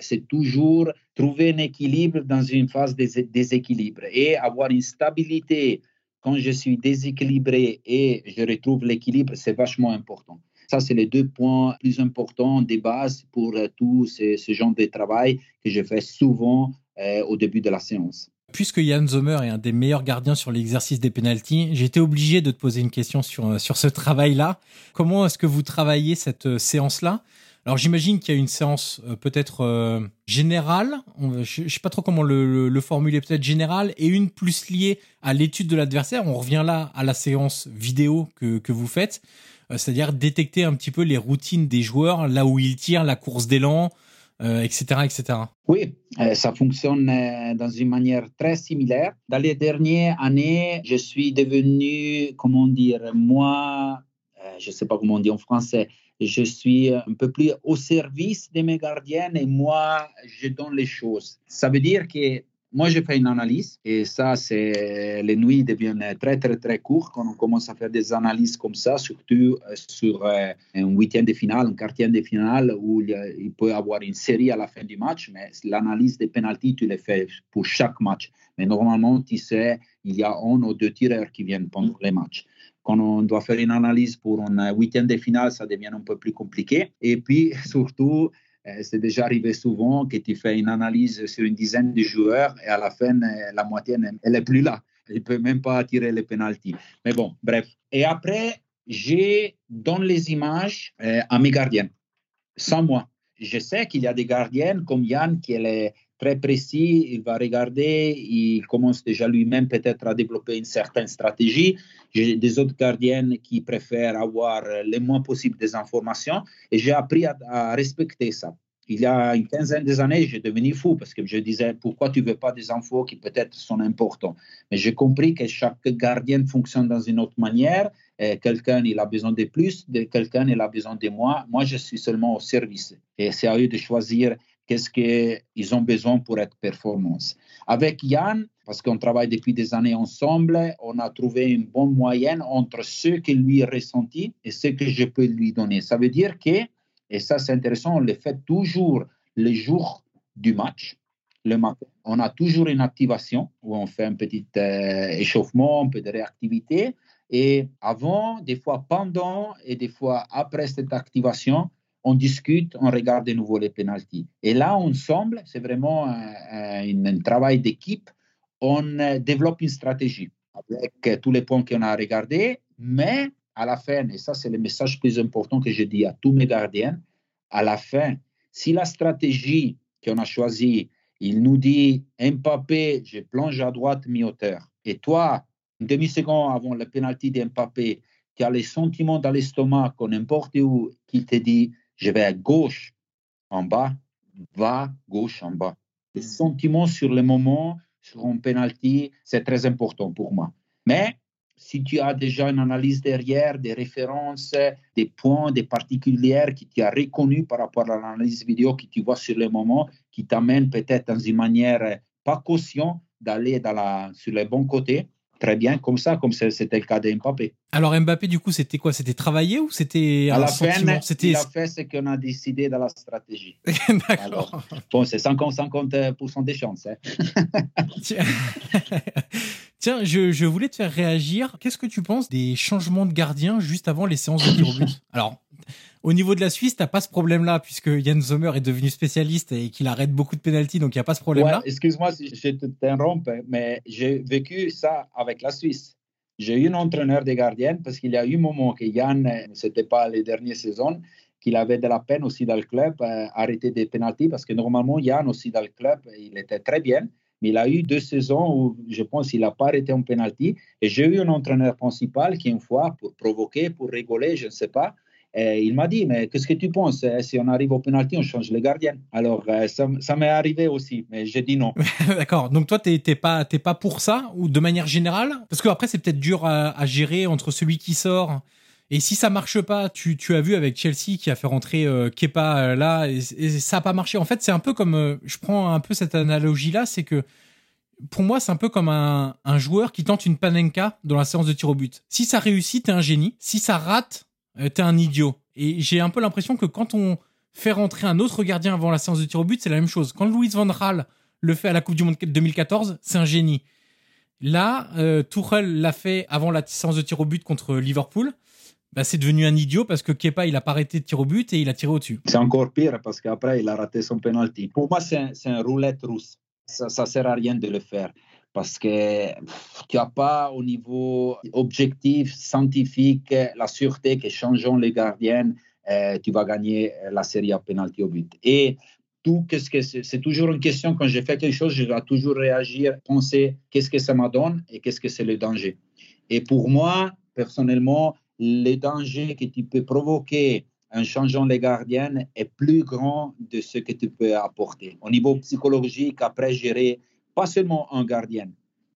Speaker 3: c'est toujours trouver un équilibre dans une phase de déséquilibre et avoir une stabilité quand je suis déséquilibré et je retrouve l'équilibre, c'est vachement important. Ça, c'est les deux points plus importants des bases pour euh, tout ce, genre de travail que je fais souvent euh, au début de la séance.
Speaker 2: Puisque Yann Zomer est un des meilleurs gardiens sur l'exercice des pénalties, été obligé de te poser une question sur, euh, sur ce travail-là. Comment est-ce que vous travaillez cette séance-là? Alors j'imagine qu'il y a une séance euh, peut-être euh, générale, je ne sais pas trop comment le, formuler, peut-être générale, et une plus liée à l'étude de l'adversaire. On revient là à la séance vidéo que, que vous faites, euh, c'est-à-dire détecter un petit peu les routines des joueurs, là où ils tirent, la course d'élan, etc., etc.
Speaker 3: Oui, ça fonctionne dans une manière très similaire. Dans les dernières années, je suis devenu, comment dire, moi, je ne sais pas comment on dit en français, je suis un peu plus au service de mes gardiens et moi, je donne les choses. Ça veut dire que moi, je fais une analyse et ça, c'est les nuits deviennent très, très, très courtes quand on commence à faire des analyses comme ça, surtout euh, sur euh, un huitième de finale, un quartier de finale où il, peut y avoir une série à la fin du match, mais l'analyse des pénalties, tu les fais pour chaque match. Mais normalement, tu sais, il y a un ou deux tireurs qui viennent pendant les matchs quand on doit faire une analyse pour un huitième de finale, ça devient un peu plus compliqué. Et puis, *laughs* surtout, c'est déjà arrivé souvent que tu fais une analyse sur une dizaine de joueurs et à la fin, euh, la moitié, elle n'est plus là. Elle ne peut même pas tirer les pénalties. Mais bon, bref. Et après, je donne les images euh, à mes gardiens, sans moi. Je sais qu'il y a des gardiens comme Yann qui est très précis, il va regarder, il commence déjà lui-même peut-être à développer une certaine stratégie. J'ai des autres gardiens qui préfèrent avoir le moins possible des informations et j'ai appris à, respecter ça. Il y a une quinzaine d'années, j'ai devenu fou parce que je disais pourquoi tu veux pas des infos qui peut-être sont importantes? Mais j'ai compris que chaque gardien fonctionne dans une autre manière. Quelqu'un il a besoin de plus, quelqu'un il a besoin de moi. Moi je suis seulement au service et c'est à eux de choisir qu'est-ce qu'ils ont besoin pour être performants. Avec Yann, parce qu'on travaille depuis des années ensemble, on a trouvé une bonne moyenne entre ce que lui ressenti et ce que je peux lui donner. Ça veut dire que, et ça c'est intéressant, on le fait toujours le jour du match, le matin. On a toujours une activation où on fait un petit euh, échauffement, un peu de réactivité. Et avant, des fois pendant et des fois après cette activation, on discute, on regarde de nouveau les pénalties. Et là, ensemble, c'est vraiment un, travail d'équipe. On euh, développe une stratégie avec tous les points qu'on a regardés, mais à la fin, et ça c'est le message plus important que je dis à tous mes gardiens, à la fin, si la stratégie qu'on a choisie, il nous dit Mbappé, je plonge à droite mi-hauteur, et toi, une demi-seconde avant le pénalty d'Mbappé, tu as les sentiments dans l'estomac, n'importe où, qui te dit je vais à gauche en bas, va gauche en bas. Les mm. sentiments sur le moment, sur un penalty, c'est très important pour moi. Mais si tu as déjà une analyse derrière, des références, des points, des particulières qui tu as reconnu par rapport à l'analyse vidéo que tu vois sur le moment, qui t'amène peut-être dans une manière pas caution d'aller sur le bon côté, très bien comme ça, comme c'était le cas de Mbappé.
Speaker 2: Alors Mbappé, du coup, c'était quoi? C'était travaillé ou c'était
Speaker 3: à la fin C'était il a fait ce qu'on a décidé dans la stratégie. *laughs* D'accord. Bon, c'est 50-50% des chances. Hein. *laughs*
Speaker 2: Tiens, *laughs* je, voulais te faire réagir. Qu'est-ce que tu penses des changements de gardien juste avant les séances de tir au but? Alors, au niveau de la Suisse, t'as pas ce problème-là puisque Yann Sommer est devenu spécialiste et qu'il arrête beaucoup de pénalties, donc il n'y a pas ce problème-là.
Speaker 3: excuse-moi si je t'interromps, mais j'ai vécu ça avec la Suisse. J'ai eu un entraîneur des gardiens parce qu'il y a eu un moment que Yann, c'était pas les dernières saisons, qu'il avait de la peine aussi dans le club à arrêter des pénalties parce que normalement Yann aussi dans le club, il était très bien mais il a eu deux saisons où je pense qu'il n'a pas arrêté un penalty. Et j'ai eu un entraîneur principal qui, une fois, pour provoquer, pour rigoler, je ne sais pas, Et il m'a dit, mais qu'est-ce que tu penses? Eh, Si on arrive au penalty, on change les gardiens. Alors, euh, ça, m'est arrivé aussi, mais j'ai dit non. *laughs*
Speaker 2: D'accord. Donc toi, t'es t'es pas, pas pour ça ou de manière générale? Parce que après, c'est peut-être dur à, gérer entre celui qui sort. Et si ça marche pas, tu, tu as vu avec Chelsea qui a fait rentrer euh, Kepa euh, là, et, ça a pas marché. En fait, c'est un peu comme, euh, je prends un peu cette analogie là, c'est que pour moi, c'est un peu comme un, un joueur qui tente une panenka dans la séance de tir au but. Si ça réussit, t'es un génie. Si ça rate, euh, t'es un idiot. Et j'ai un peu l'impression que quand on fait rentrer un autre gardien avant la séance de tir au but, c'est la même chose. Quand Louis Van Gaal le fait à la Coupe du Monde 2014, c'est un génie. Là, euh, Tuchel l'a fait avant la séance de tir au but contre Liverpool. Bah, c'est devenu un idiot parce que Kepa, il a pas arrêté de tirer au but et il a tiré au-dessus.
Speaker 3: C'est encore pire parce qu'après, il a raté son penalty. Pour moi, c'est un, c'est un roulette russe. Ça ne sert à rien de le faire parce que tu n'as pas au niveau objectif, scientifique, la sûreté que changeant les gardiens, euh, tu vas gagner la série à penalty au but. Et tout, qu'est-ce que c'est, toujours une question, quand je fais quelque chose, je dois toujours réagir, penser qu'est-ce que ça me donne et qu'est-ce que c'est le danger. Et pour moi, personnellement, le danger que tu peux provoquer en changeant les gardiens est plus grand de ce que tu peux apporter. Au niveau psychologique, après gérer pas seulement un gardien,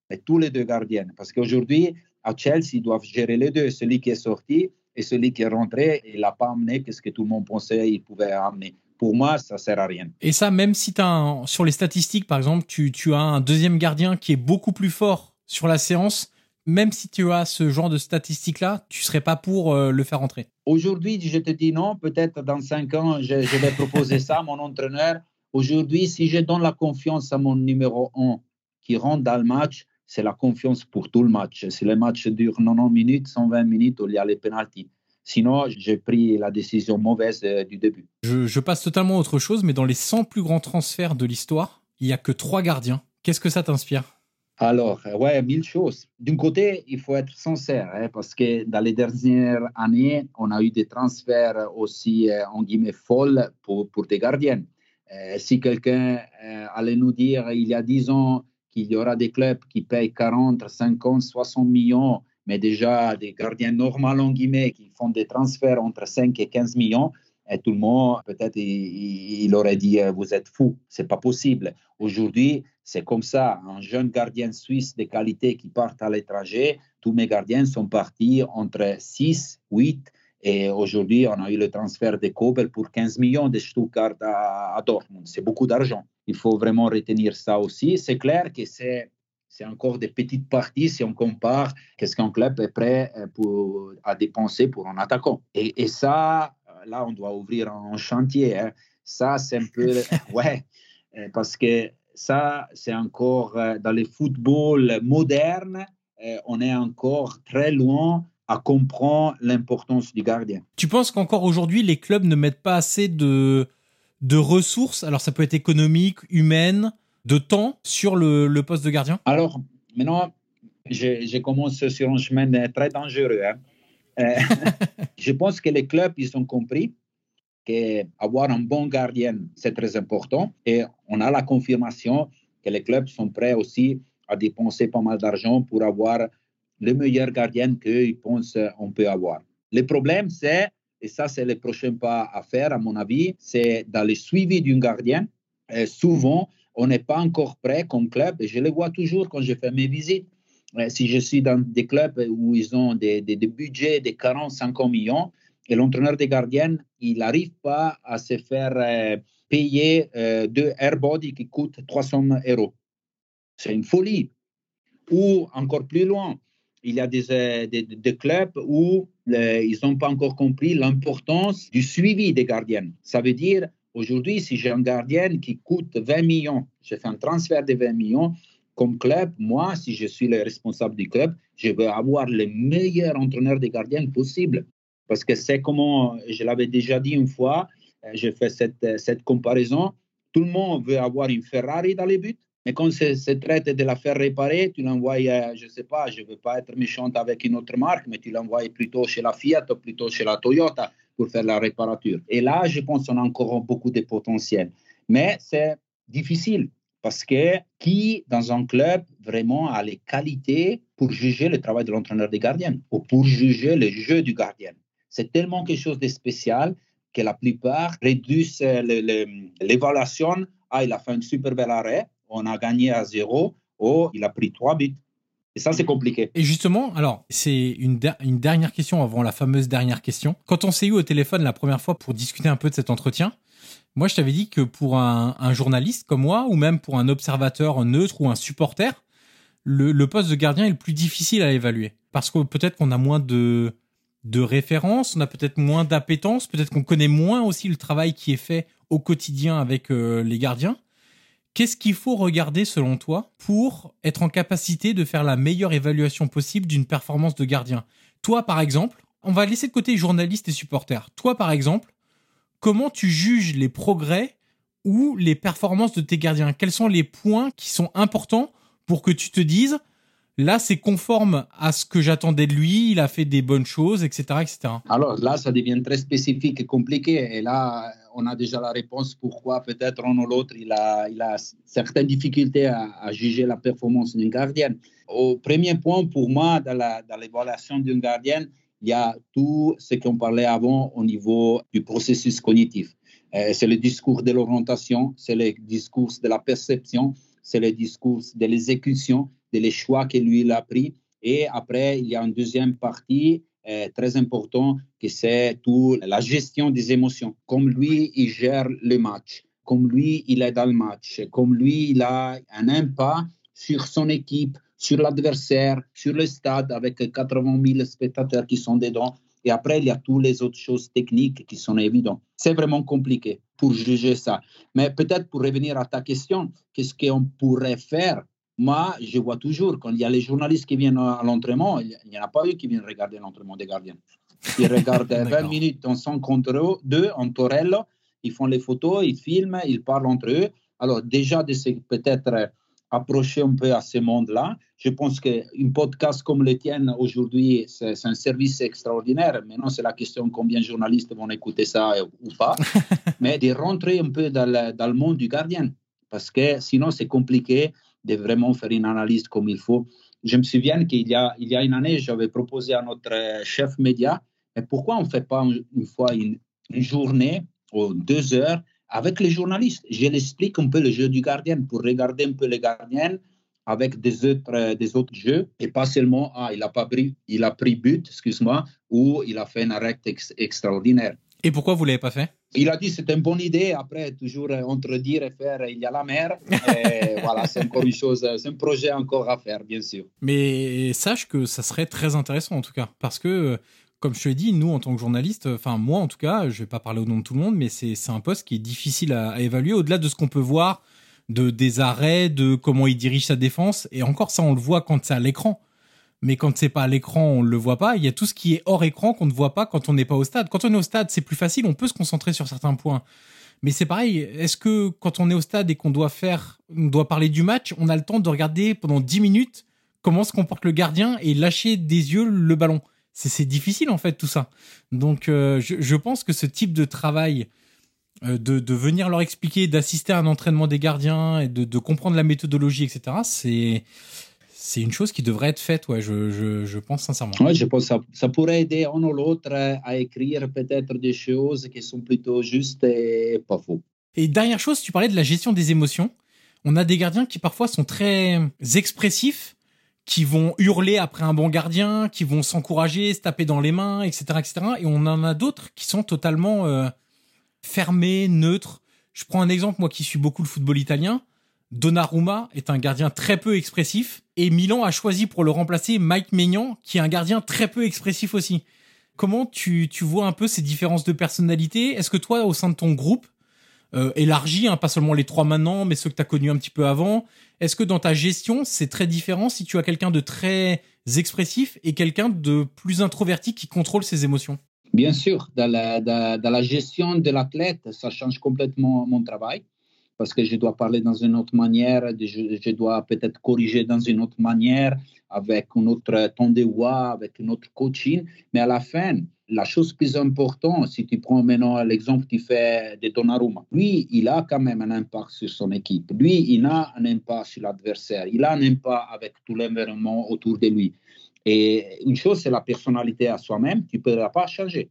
Speaker 3: mais tous les deux gardiens. Parce qu'aujourd'hui, à Chelsea, ils doivent gérer les deux, celui qui est sorti et celui qui est rentré. Il n'a pas amené ce que tout le monde pensait qu'il pouvait amener. Pour moi, ça sert à rien.
Speaker 2: Et ça, même si un, sur les statistiques, par exemple, tu, tu as un deuxième gardien qui est beaucoup plus fort sur la séance, même si tu as ce genre de statistiques-là, tu serais pas pour euh, le faire entrer.
Speaker 3: Aujourd'hui, je te dis non. Peut-être dans cinq ans, je, je vais proposer ça à mon entraîneur. Aujourd'hui, si je donne la confiance à mon numéro 1 qui rentre dans le match, c'est la confiance pour tout le match. Si le match dure 90 minutes, 120 minutes, il y a les pénalties. Sinon, j'ai pris la décision mauvaise euh, du début.
Speaker 2: Je, je passe totalement à autre chose, mais dans les 100 plus grands transferts de l'histoire, il y a que trois gardiens. Qu'est-ce que ça t'inspire?
Speaker 3: Alors, euh, ouais, mille choses. D'un côté, il faut être sincère, hein, parce que dans les dernières années, on a eu des transferts aussi, euh, en guillemets, folles pour, pour des gardiens. Euh, si quelqu'un euh, allait nous dire il y a 10 ans qu'il y aura des clubs qui payent 40, 50, 60 millions, mais déjà des gardiens normaux, en guillemets, qui font des transferts entre 5 et 15 millions, et tout le monde, peut-être, il, il aurait dit euh, Vous êtes fou, c'est pas possible. Aujourd'hui, c'est comme ça. Un jeune gardien suisse de qualité qui part à l'étranger, tous mes gardiens sont partis entre 6, 8 et aujourd'hui, on a eu le transfert de Kobel pour 15 millions de Stuttgart à, à Dortmund. C'est beaucoup d'argent. Il faut vraiment retenir ça aussi. C'est clair que c'est c'est encore des petites parties si on compare qu'est-ce qu'un club est prêt euh, pour, à dépenser pour un attaquant. Et, et ça, euh, là, on doit ouvrir un chantier. hein. Ça, c'est un peu... *laughs* ouais, euh, parce que ça, c'est encore dans le football moderne, on est encore très loin à comprendre l'importance du gardien.
Speaker 2: Tu penses qu'encore aujourd'hui, les clubs ne mettent pas assez de, de ressources, alors ça peut être économique, humaine, de temps sur le, le poste de gardien?
Speaker 3: Alors, maintenant, je, je commence sur un chemin euh, très dangereux. hein. Euh, *laughs* je pense que les clubs, ils ont compris qu'avoir un bon gardien, c'est très important. Et on a la confirmation que les clubs sont prêts aussi à dépenser pas mal d'argent pour avoir le meilleur gardien qu'ils pensent on peut avoir. Le problème, c'est, et ça, c'est le prochain pas à faire, à mon avis, c'est dans le suivi d'un gardien. souvent, on n'est pas encore prêt comme club, je le vois toujours quand je fais mes visites. Si je suis dans des clubs où ils ont des budgets de 40, 50 millions, et l'entraîneur des gardiens, il n'arrive pas à se faire euh, payer euh, deux airbody qui coûtent 300 euros. C'est une folie. Ou encore plus loin, il y a des, euh, des, clubs où euh, ils n'ont pas encore compris l'importance du suivi des gardiens. Ça veut dire, aujourd'hui, si j'ai un gardien qui coûte 20 millions, je fais un transfert de 20 millions, comme club, moi, si je suis le responsable du club, je veux avoir le meilleur entraîneur des gardiens possible. Parce que c'est comment, je l'avais déjà dit une fois, euh, je fais cette, cette comparaison. Tout le monde veut avoir une Ferrari dans les buts, mais quand se, se traite de la faire réparer, tu l'envoies, euh, je ne sais pas, je ne veux pas être méchante avec une autre marque, mais tu l'envoies plutôt chez la Fiat ou plutôt chez la Toyota pour faire la réparature. Et là, je pense qu'on a encore beaucoup de potentiel. Mais c'est difficile parce que qui, dans un club, vraiment a les qualités pour juger le travail de l'entraîneur des gardiens ou pour juger le jeu du gardien c'est tellement quelque chose de spécial que la plupart réduisent l'évaluation. Ah, il a fait un super bel arrêt, on a gagné à zéro, ou il a pris trois buts. Et ça, c'est compliqué.
Speaker 2: Et justement, alors, c'est une, une, dernière question avant la fameuse dernière question. Quand on s'est eu au téléphone la première fois pour discuter un peu de cet entretien, moi, je t'avais dit que pour un, journaliste comme moi, ou même pour un observateur neutre ou un supporter, le, le poste de gardien est le plus difficile à évaluer. Parce que peut-être qu'on a moins de, de références, on a peut-être moins d'appétence, peut-être qu'on connaît moins aussi le travail qui est fait au quotidien avec euh, les gardiens. Qu'est-ce qu'il faut regarder selon toi pour être en capacité de faire la meilleure évaluation possible d'une performance de gardien? Toi, par exemple, on va laisser de côté journalistes et supporters. Toi, par exemple, comment tu juges les progrès ou les performances de tes gardiens? Quels sont les points qui sont importants pour que tu te dises Là, c'est conforme à ce que j'attendais de lui, il a fait des bonnes choses, etc..
Speaker 3: Alors là, ça devient très spécifique et compliqué. Et là, on a déjà la réponse pourquoi peut-être un ou l'autre, il a, il a certaines difficultés à, juger la performance d'une gardienne. Au premier point, pour moi, dans l'évaluation d'une gardienne, il y a tout ce qu'on parlait avant au niveau du processus cognitif. Euh, c'est le discours de l'orientation, c'est le discours de la perception, c'est le discours de l'exécution, de les choix que lui a pris. Et après, il y a une deuxième partie euh, très importante que c'est tout la gestion des émotions. Comme lui, il gère le match, comme lui, il est dans le match, comme lui, il a un impact sur son équipe, sur l'adversaire, sur le stade avec 80 000 spectateurs qui sont dedans. Et après, il y a toutes les autres choses techniques qui sont évidentes. C'est vraiment compliqué pour juger ça. Mais peut-être pour revenir à ta question, qu'est-ce qu'on pourrait faire Moi, je vois toujours, quand il y a les journalistes qui viennent à l'entraînement, il n'y en a pas eu qui viennent regarder l'entraînement des gardiens. Ils *laughs* regardent 20 minutes en 5 contre 2 en Torello, ils font les photos, ils filment, ils parlent entre eux. Alors déjà, peut-être approcher un peu à ce monde-là. Je pense qu'un podcast comme le tien aujourd'hui, c'est un service extraordinaire. Maintenant, c'est la question combien de journalistes vont écouter ça ou pas. *laughs* Mais de rentrer un peu dans le, dans le monde du gardien. Parce que sinon, c'est compliqué de vraiment faire une analyse comme il faut. Je me souviens qu'il y a, il y a une année, j'avais proposé à notre chef média, mais pourquoi on ne fait pas une, fois une journée ou deux heures avec les journalistes? Je l'explique un peu le jeu du gardien pour regarder un peu les gardiens avec des autres, euh, des autres jeux et pas seulement, ah, il a pas pris, il a pris but, excuse-moi, ou il a fait un arrêt extraordinaire.
Speaker 2: Et pourquoi vous l'avez pas fait?
Speaker 3: Il a dit c'était une bonne idée. Après, toujours entre dire et faire, il y a la mer. Et *laughs* voilà, c'est encore une chose, c'est un projet encore à faire, bien sûr.
Speaker 2: Mais sache que ça serait très intéressant en tout cas, parce que comme je te l'ai dit, nous, en tant que journaliste, enfin, moi, en tout cas, je vais pas parler au nom de tout le monde, mais c'est un poste qui est difficile à, évaluer au-delà de ce qu'on peut voir, de, des arrêts, de comment il dirige sa défense. Et encore, ça, on le voit quand c'est à l'écran. Mais quand c'est pas à l'écran, on le voit pas. Il y a tout ce qui est hors écran qu'on ne voit pas quand on n'est pas au stade. Quand on est au stade, c'est plus facile, on peut se concentrer sur certains points. Mais c'est pareil, est-ce que quand on est au stade et qu'on doit faire, on doit parler du match, on a le temps de regarder pendant 10 minutes comment se comporte le gardien et lâcher des yeux le ballon c'est difficile en fait tout ça. Donc euh, je, pense que ce type de travail, euh, de, venir leur expliquer, d'assister à un entraînement des gardiens et de, comprendre la méthodologie, etc., c'est c'est une chose qui devrait être faite, ouais, je, pense sincèrement.
Speaker 3: Oui, je pense que ça, ça pourrait aider un ou l'autre à écrire peut-être des choses qui sont plutôt justes et pas faux.
Speaker 2: Et dernière chose, tu parlais de la gestion des émotions. On a des gardiens qui parfois sont très expressifs, qui vont hurler après un bon gardien, qui vont s'encourager, se taper dans les mains, etc., etc. Et on en a d'autres qui sont totalement euh, fermés, neutres. Je prends un exemple, moi qui suis beaucoup le football italien. Donnarumma est un gardien très peu expressif et Milan a choisi pour le remplacer Mike Maignan, qui est un gardien très peu expressif aussi. Comment tu, tu vois un peu ces différences de personnalité? Est-ce que toi, au sein de ton groupe, euh, élargi, hein, pas seulement les trois maintenant, mais ceux que tu as connus un petit peu avant. Est-ce que dans ta gestion, c'est très différent si tu as quelqu'un de très expressif et quelqu'un de plus introverti qui contrôle ses émotions?
Speaker 3: Bien sûr, dans la, dans la gestion de l'athlète, ça change complètement mon travail parce que je dois parler dans une autre manière, je, dois peut-être corriger dans une autre manière, avec un autre ton de voix, avec un autre coaching. Mais à la fin, la chose plus importante, si tu prends maintenant l'exemple que tu fais de Donnarumma, lui, il a quand même un impact sur son équipe. Lui, il a un impact sur l'adversaire. Il a un impact avec tout l'environnement autour de lui. Et une chose, c'est la personnalité à soi-même, tu ne peux pas changer.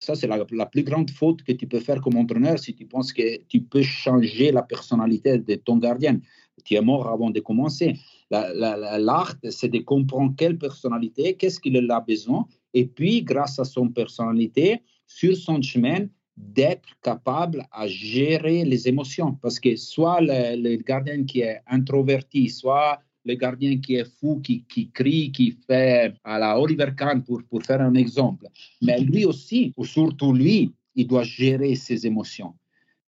Speaker 3: Ça, c'est la, la, plus grande faute que tu peux faire comme entraîneur si tu penses que tu peux changer la personnalité de ton gardien. Tu es mort avant de commencer. L'art, c'est de comprendre quelle personnalité, qu'est-ce qu'il a besoin, et puis, grâce à son personnalité, sur son chemin, d'être capable à gérer les émotions. Parce que soit le, gardien qui est introverti, soit le gardien qui est fou, qui, qui crie, qui fait à la Oliver Kahn, pour, pour faire un exemple. Mais lui aussi, ou surtout lui, il doit gérer ses émotions.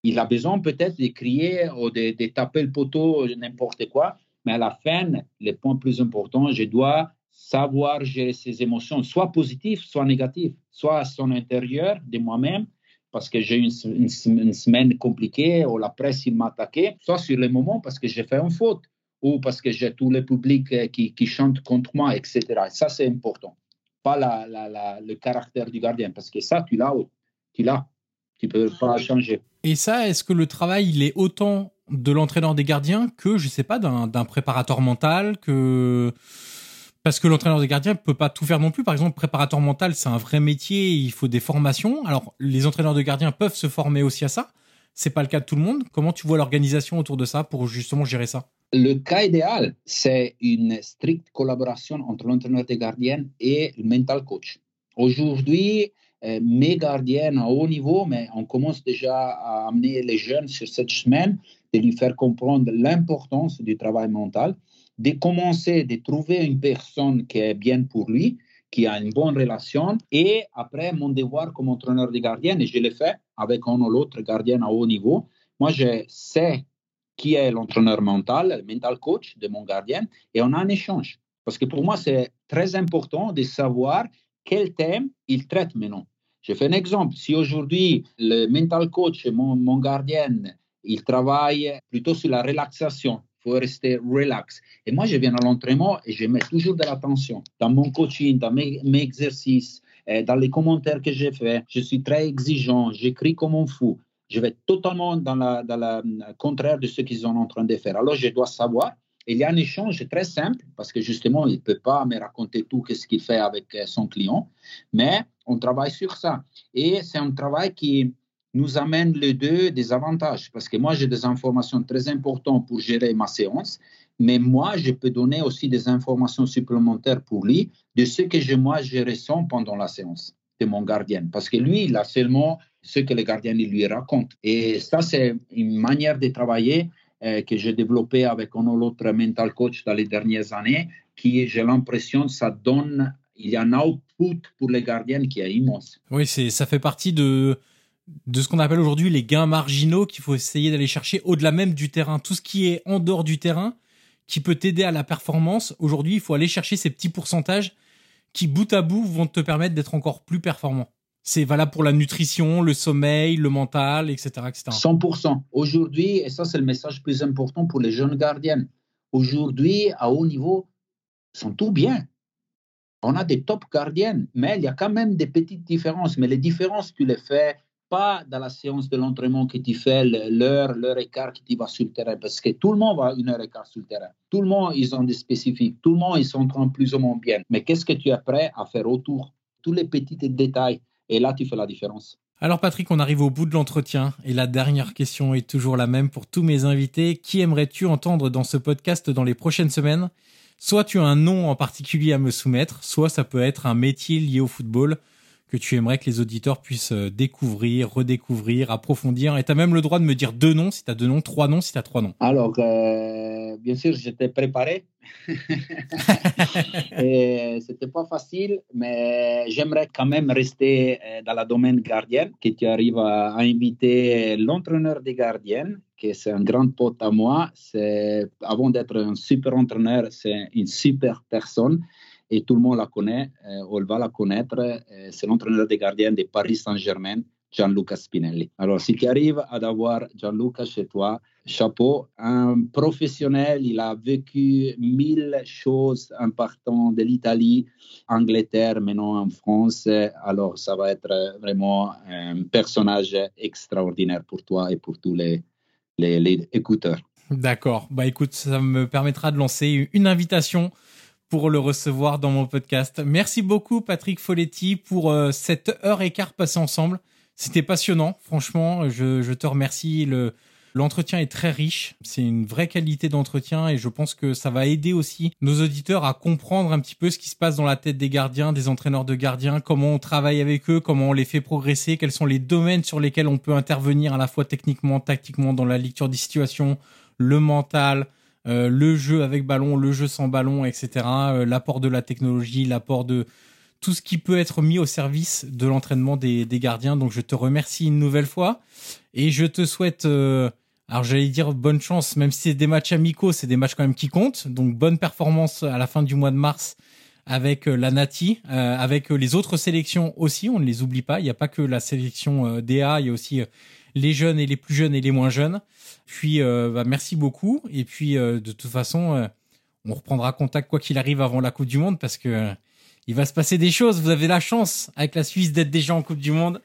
Speaker 3: Il a besoin peut-être de crier ou de, taper le poteau, n'importe quoi. Mais à la fin, le point plus important, je dois savoir gérer ses émotions, soit positives, soit négatives, soit à son intérieur de moi-même, parce que j'ai une, une, une, semaine compliquée, ou la presse m'a attaqué, soit sur les moments parce que j'ai fait une faute, ou parce que j'ai tout le public euh, qui, qui chante contre moi, etc. ça, c'est important. Pas la, la, la, le caractère du gardien, parce que ça, tu l'as, tu l'as. Tu peux pas changer.
Speaker 2: Et ça, est-ce que le travail, il est autant de l'entraîneur des gardiens que, je sais pas, d'un préparateur mental, que parce que l'entraîneur des gardiens peut pas tout faire non plus. Par exemple, préparateur mental, c'est un vrai métier, il faut des formations. Alors, les entraîneurs de gardiens peuvent se former aussi à ça. C'est pas le cas de tout le monde. Comment tu vois l'organisation autour de ça pour justement gérer ça?
Speaker 3: Le cas idéal, c'est une stricte collaboration entre l'entraîneur des gardiens et le mental coach. Aujourd'hui, euh, mes gardiens à haut niveau, mais on commence déjà à amener les jeunes sur cette semaine, de lui faire comprendre l'importance du travail mental de commencer, de trouver une personne qui est bien pour lui, qui a une bonne relation. Et après, mon devoir comme entraîneur de gardien, et je l'ai fait avec un ou l'autre gardien à haut niveau, moi, je sais qui est l'entraîneur mental, le mental coach de mon gardien, et on a un échange. Parce que pour moi, c'est très important de savoir quel thème il traite maintenant. Je fais un exemple. Si aujourd'hui, le mental coach, mon, mon gardien, il travaille plutôt sur la relaxation, faut rester relax. Et moi, je viens à l'entraînement et je mets toujours de l'attention dans mon coaching, dans mes, exercices, euh, dans les commentaires que j'ai faits. Je suis très exigeant, j'écris comme un fou. Je vais totalement dans la, dans la contraire de ce qu'ils sont en train de faire. Alors, je dois savoir. Il y a un échange très simple parce que justement, il ne peut pas me raconter tout ce qu'il fait avec euh, son client, mais on travaille sur ça. Et c'est un travail qui, nous amène les deux des avantages parce que moi, j'ai des informations très importantes pour gérer ma séance, mais moi, je peux donner aussi des informations supplémentaires pour lui de ce que je, moi, je ressens pendant la séance de mon gardien. Parce que lui, il a seulement ce que le gardien lui raconte. Et ça, c'est une manière de travailler euh, que j'ai développée avec un ou l'autre mental coach dans les dernières années, qui, j'ai l'impression, ça donne, il y a un output pour les gardiens qui est immense.
Speaker 2: Oui, c'est, ça fait partie de, de ce qu'on appelle aujourd'hui les gains marginaux qu'il faut essayer d'aller chercher au-delà même du terrain. Tout ce qui est en dehors du terrain, qui peut t'aider à la performance, aujourd'hui, il faut aller chercher ces petits pourcentages qui, bout à bout, vont te permettre d'être encore plus performant. C'est valable pour la nutrition, le sommeil, le mental, etc. etc.
Speaker 3: 100%. Aujourd'hui, et ça c'est le message plus important pour les jeunes gardiens, aujourd'hui, à haut niveau, sont tout bien. On a des top gardiens, mais il y a quand même des petites différences. Mais les différences, tu les fais pas dans la séance de l'entraînement que tu fais l'heure, l'heure et quart que tu vas sur le terrain, parce que tout le monde va une heure et quart sur le terrain. Tout le monde, ils ont des spécifiques. Tout le monde, ils sont en plus ou moins bien. Mais qu'est-ce que tu es prêt à faire autour? Tous les petits détails. Et là, tu fais la différence.
Speaker 2: Alors Patrick, on arrive au bout de l'entretien et la dernière question est toujours la même pour tous mes invités. Qui aimerais-tu entendre dans ce podcast dans les prochaines semaines? Soit tu as un nom en particulier à me soumettre, soit ça peut être un métier lié au football que tu aimerais que les auditeurs puissent euh, découvrir, redécouvrir, approfondir. Et tu as même le droit de me dire deux noms, si tu as deux noms, trois noms, si tu as trois noms.
Speaker 3: Alors, euh, bien sûr, j'étais préparé. *laughs* c'était pas facile, mais j'aimerais quand même rester euh, dans le domaine gardien, que tu arrives à, inviter l'entraîneur des gardiens, qui c'est un grand pote à moi. Avant d'être un super entraîneur, c'est une super personne et tout le monde la connaît, euh, on va la connaître, euh, c'est l'entraîneur des gardiens de Paris Saint-Germain, Gianluca Spinelli. Alors, si tu arrives à avoir Gianluca chez toi, chapeau, un professionnel, il a vécu mille choses importantes de l'Italie, Angleterre, maintenant en France. Alors, ça va être vraiment un personnage extraordinaire pour toi et pour tous les, les, les écouteurs.
Speaker 2: D'accord. Bah écoute, ça me permettra de lancer une invitation pour le recevoir dans mon podcast. Merci beaucoup Patrick Folletti pour euh, cette heure et quart passée ensemble. C'était passionnant, franchement. Je, je te remercie. Le, L'entretien est très riche, c'est une vraie qualité d'entretien et je pense que ça va aider aussi nos auditeurs à comprendre un petit peu ce qui se passe dans la tête des gardiens, des entraîneurs de gardiens, comment on travaille avec eux, comment on les fait progresser, quels sont les domaines sur lesquels on peut intervenir à la fois techniquement, tactiquement, dans la lecture des situations, le mental, euh, le jeu avec ballon, le jeu sans ballon, etc. Euh, l'apport de la technologie, l'apport de tout ce qui peut être mis au service de l'entraînement des, gardiens. Donc je te remercie une nouvelle fois et je te souhaite euh, alors j'allais dire bonne chance, même si c'est des matchs amicaux, c'est des matchs quand même qui comptent. Donc bonne performance à la fin du mois de mars avec euh, la Nati, avec les autres sélections aussi, on ne les oublie pas. Il n'y a pas que la sélection DA, il y a aussi les jeunes et les plus jeunes et les moins jeunes. Puis bah, merci beaucoup. Et puis de toute façon, on reprendra contact quoi qu'il arrive avant la Coupe du Monde parce que il va se passer des choses. Vous avez la chance avec la Suisse d'être déjà en Coupe du Monde.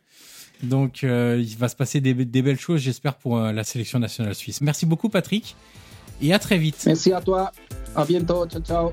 Speaker 2: Donc, euh, il va se passer des, belles choses, j'espère, pour euh, la sélection nationale suisse. Merci beaucoup, Patrick, et à très vite.
Speaker 3: Merci à toi. À bientôt. Ciao, ciao.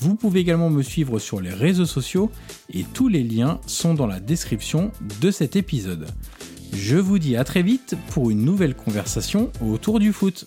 Speaker 2: Vous pouvez également me suivre sur les réseaux sociaux et tous les liens sont dans la description de cet épisode. Je vous dis à très vite pour une nouvelle conversation autour du foot.